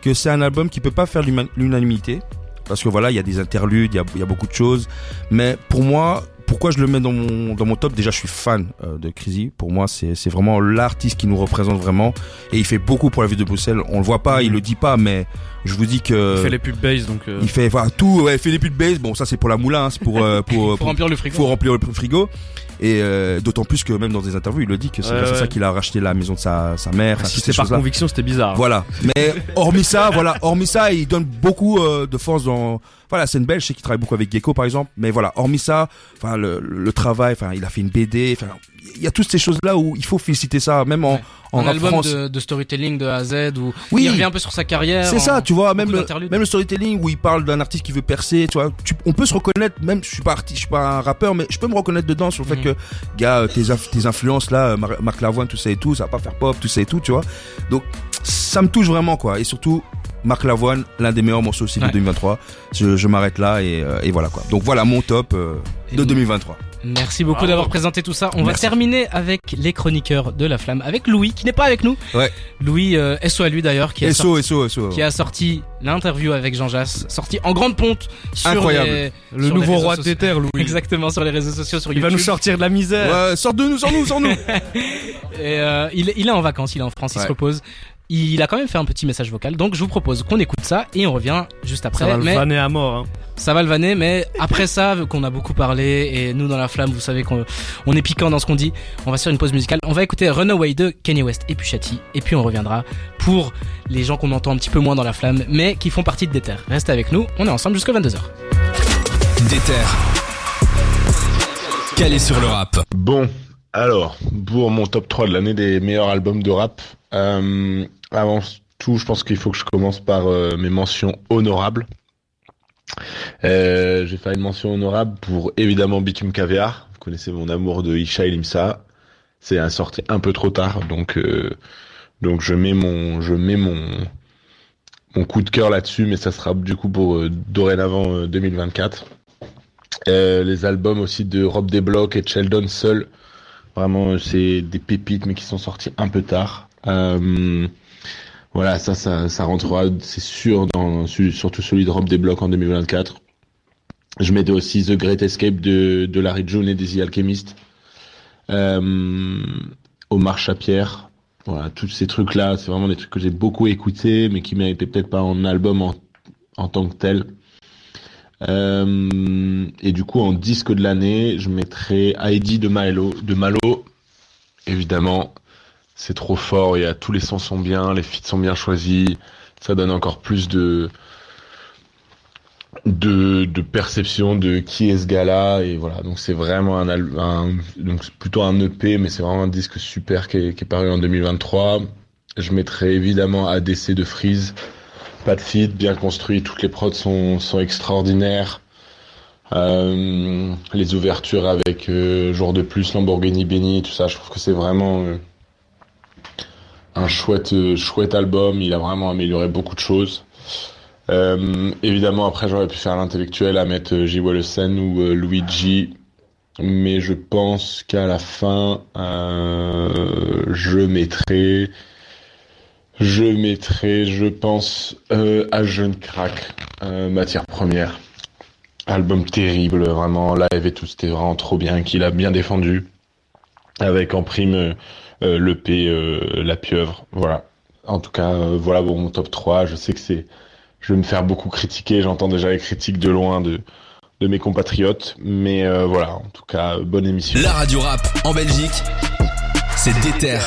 que c'est un album qui peut pas faire l'unanimité parce que voilà, il y a des interludes, il y a, beaucoup de choses, mais pour moi pourquoi je le mets dans mon dans mon top? Déjà, je suis fan euh, de Crazy. Pour moi, c'est c'est vraiment l'artiste qui nous représente vraiment, et il fait beaucoup pour la ville de Bruxelles. On le voit pas, il le dit pas, mais je vous dis que Il fait les pubs bass, donc. euh, il fait voilà, tout, ouais, il fait des putes de base. Bon, ça c'est pour la moulin, hein, c'est pour euh, pour, Faut pour, remplir le frigo. faut remplir le frigo. Et euh, d'autant plus que même dans des interviews, il le dit que c'est grâce à ça qu'il a racheté la maison de sa sa mère. enfin, Si c'était par conviction, c'était bizarre. Voilà. Mais hormis ça, voilà, hormis ça, il donne beaucoup euh, de force dans voilà, la scène belge, je sais qu'il travaille beaucoup avec Gecko par exemple, mais voilà, hormis ça, enfin le, le travail, enfin il a fait une BD, enfin il y a toutes ces choses-là où il faut féliciter ça même en Ouais. en un album France. de, de storytelling de A à Z où Oui. il revient un peu sur sa carrière. C'est ça, tu vois, même le, d'interludes. même le storytelling où il parle d'un artiste qui veut percer, tu vois, tu- on peut se reconnaître, même je suis pas artiste, je suis pas un rappeur, mais je peux me reconnaître dedans sur le fait Mhm. que, gars, euh, tes, inf- tes influences là, euh, Mar- Marc Lavoine, tout ça et tout, ça va pas faire pop, tout ça et tout, tu vois. Donc, ça me touche vraiment, quoi. Et surtout, Marc Lavoine, l'un des meilleurs morceaux aussi Ouais. de 2023. Je, je m'arrête là et, euh, et voilà, quoi. Donc voilà mon top euh, de nous- 2023. Merci beaucoup d'avoir présenté tout ça. On va terminer avec les chroniqueurs de la flamme, avec Louis qui n'est pas avec nous. Ouais. Louis, euh, SO à lui d'ailleurs, qui, a sorti- SO, SO, SO. qui a sorti l'interview avec Jean Jass, sorti en grande ponte sur Incroyable. les- Le sur nouveau réseaux roi sociaux. des terres, Louis. Exactement sur les réseaux sociaux, sur Il YouTube. va nous sortir de la misère. Ouais, sors de nous, sors nous, sors nous. Et euh, il, il est en vacances, il est en France, il se repose. Il a quand même fait un petit message vocal, donc je vous propose qu'on écoute ça et on revient juste Ça après. va le mais vanner à mort. Hein. ça va le vanner, mais après ça, vu qu'on a beaucoup parlé et nous dans la flamme, vous savez qu'on on est piquant dans ce qu'on dit. On va se faire une pause musicale. On va écouter Runaway de Kanye West et Pushati, et puis on reviendra pour les gens qu'on entend un petit peu moins dans la flamme, mais qui font partie de Déter. Restez avec nous, on est ensemble jusqu'à 22h. Déter. Calé sur le rap. Bon, alors, pour mon top 3 de l'année des meilleurs albums de rap, euh, avant tout, je pense qu'il faut que je commence par euh, mes mentions honorables. Euh, je vais faire une mention honorable pour évidemment Bitume Caviar. Vous connaissez mon amour de Isha et Limsa. C'est un sorti un peu trop tard, donc euh, donc je mets mon je mets mon mon coup de cœur là-dessus, mais ça sera du coup pour euh, dorénavant euh, 2024. Euh, les albums aussi de Rob Desblocs et Sheldon Seul. Vraiment, euh, c'est des pépites, mais qui sont sortis un peu tard. Euh, voilà, ça, ça, ça rentrera, c'est sûr, dans su- surtout celui de Rob Desblocs en 2024. Je mettais aussi The Great Escape de, Larry June et des Alchemist. Euh, Omar Chapière. Voilà, tous ces trucs-là, c'est vraiment des trucs que j'ai beaucoup écoutés, mais qui méritaient peut-être pas en album en, en tant que tel. Euh, et du coup, en disque de l'année, je mettrais Heidi de Malo, de Malo. Évidemment, c'est trop fort. Il y tous les sons sont bien, les feats sont bien choisis. Ça donne encore plus de de, perception de qui est ce gars-là et voilà. Donc c'est vraiment un, un donc plutôt un EP, mais c'est vraiment un disque super qui est, paru en 2023. Je mettrais évidemment ADC de Freeze. Pas de feat, bien construit, toutes les prods sont, sont extraordinaires. Euh, les ouvertures avec euh, Jour de plus, Lamborghini Benny, tout ça, je trouve que c'est vraiment euh, un chouette, euh, chouette album. Il a vraiment amélioré beaucoup de choses. Euh, évidemment, après, j'aurais pu faire l'intellectuel à mettre euh, J. Wallesen ou Luigi. Mais je pense qu'à la fin, je mettrai, je mettrai, je pense, à Jeune Crack, matière première. Album terrible, vraiment, live et tout, c'était vraiment trop bien, qu'il a bien défendu. Avec en prime euh, euh, l'EP euh, La Pieuvre, voilà. En tout cas, euh, voilà mon top 3. Je sais que c'est, je vais me faire beaucoup critiquer, j'entends déjà les critiques de loin de, de mes compatriotes, mais voilà, en tout cas, bonne émission. La radio rap en Belgique, c'est Déter.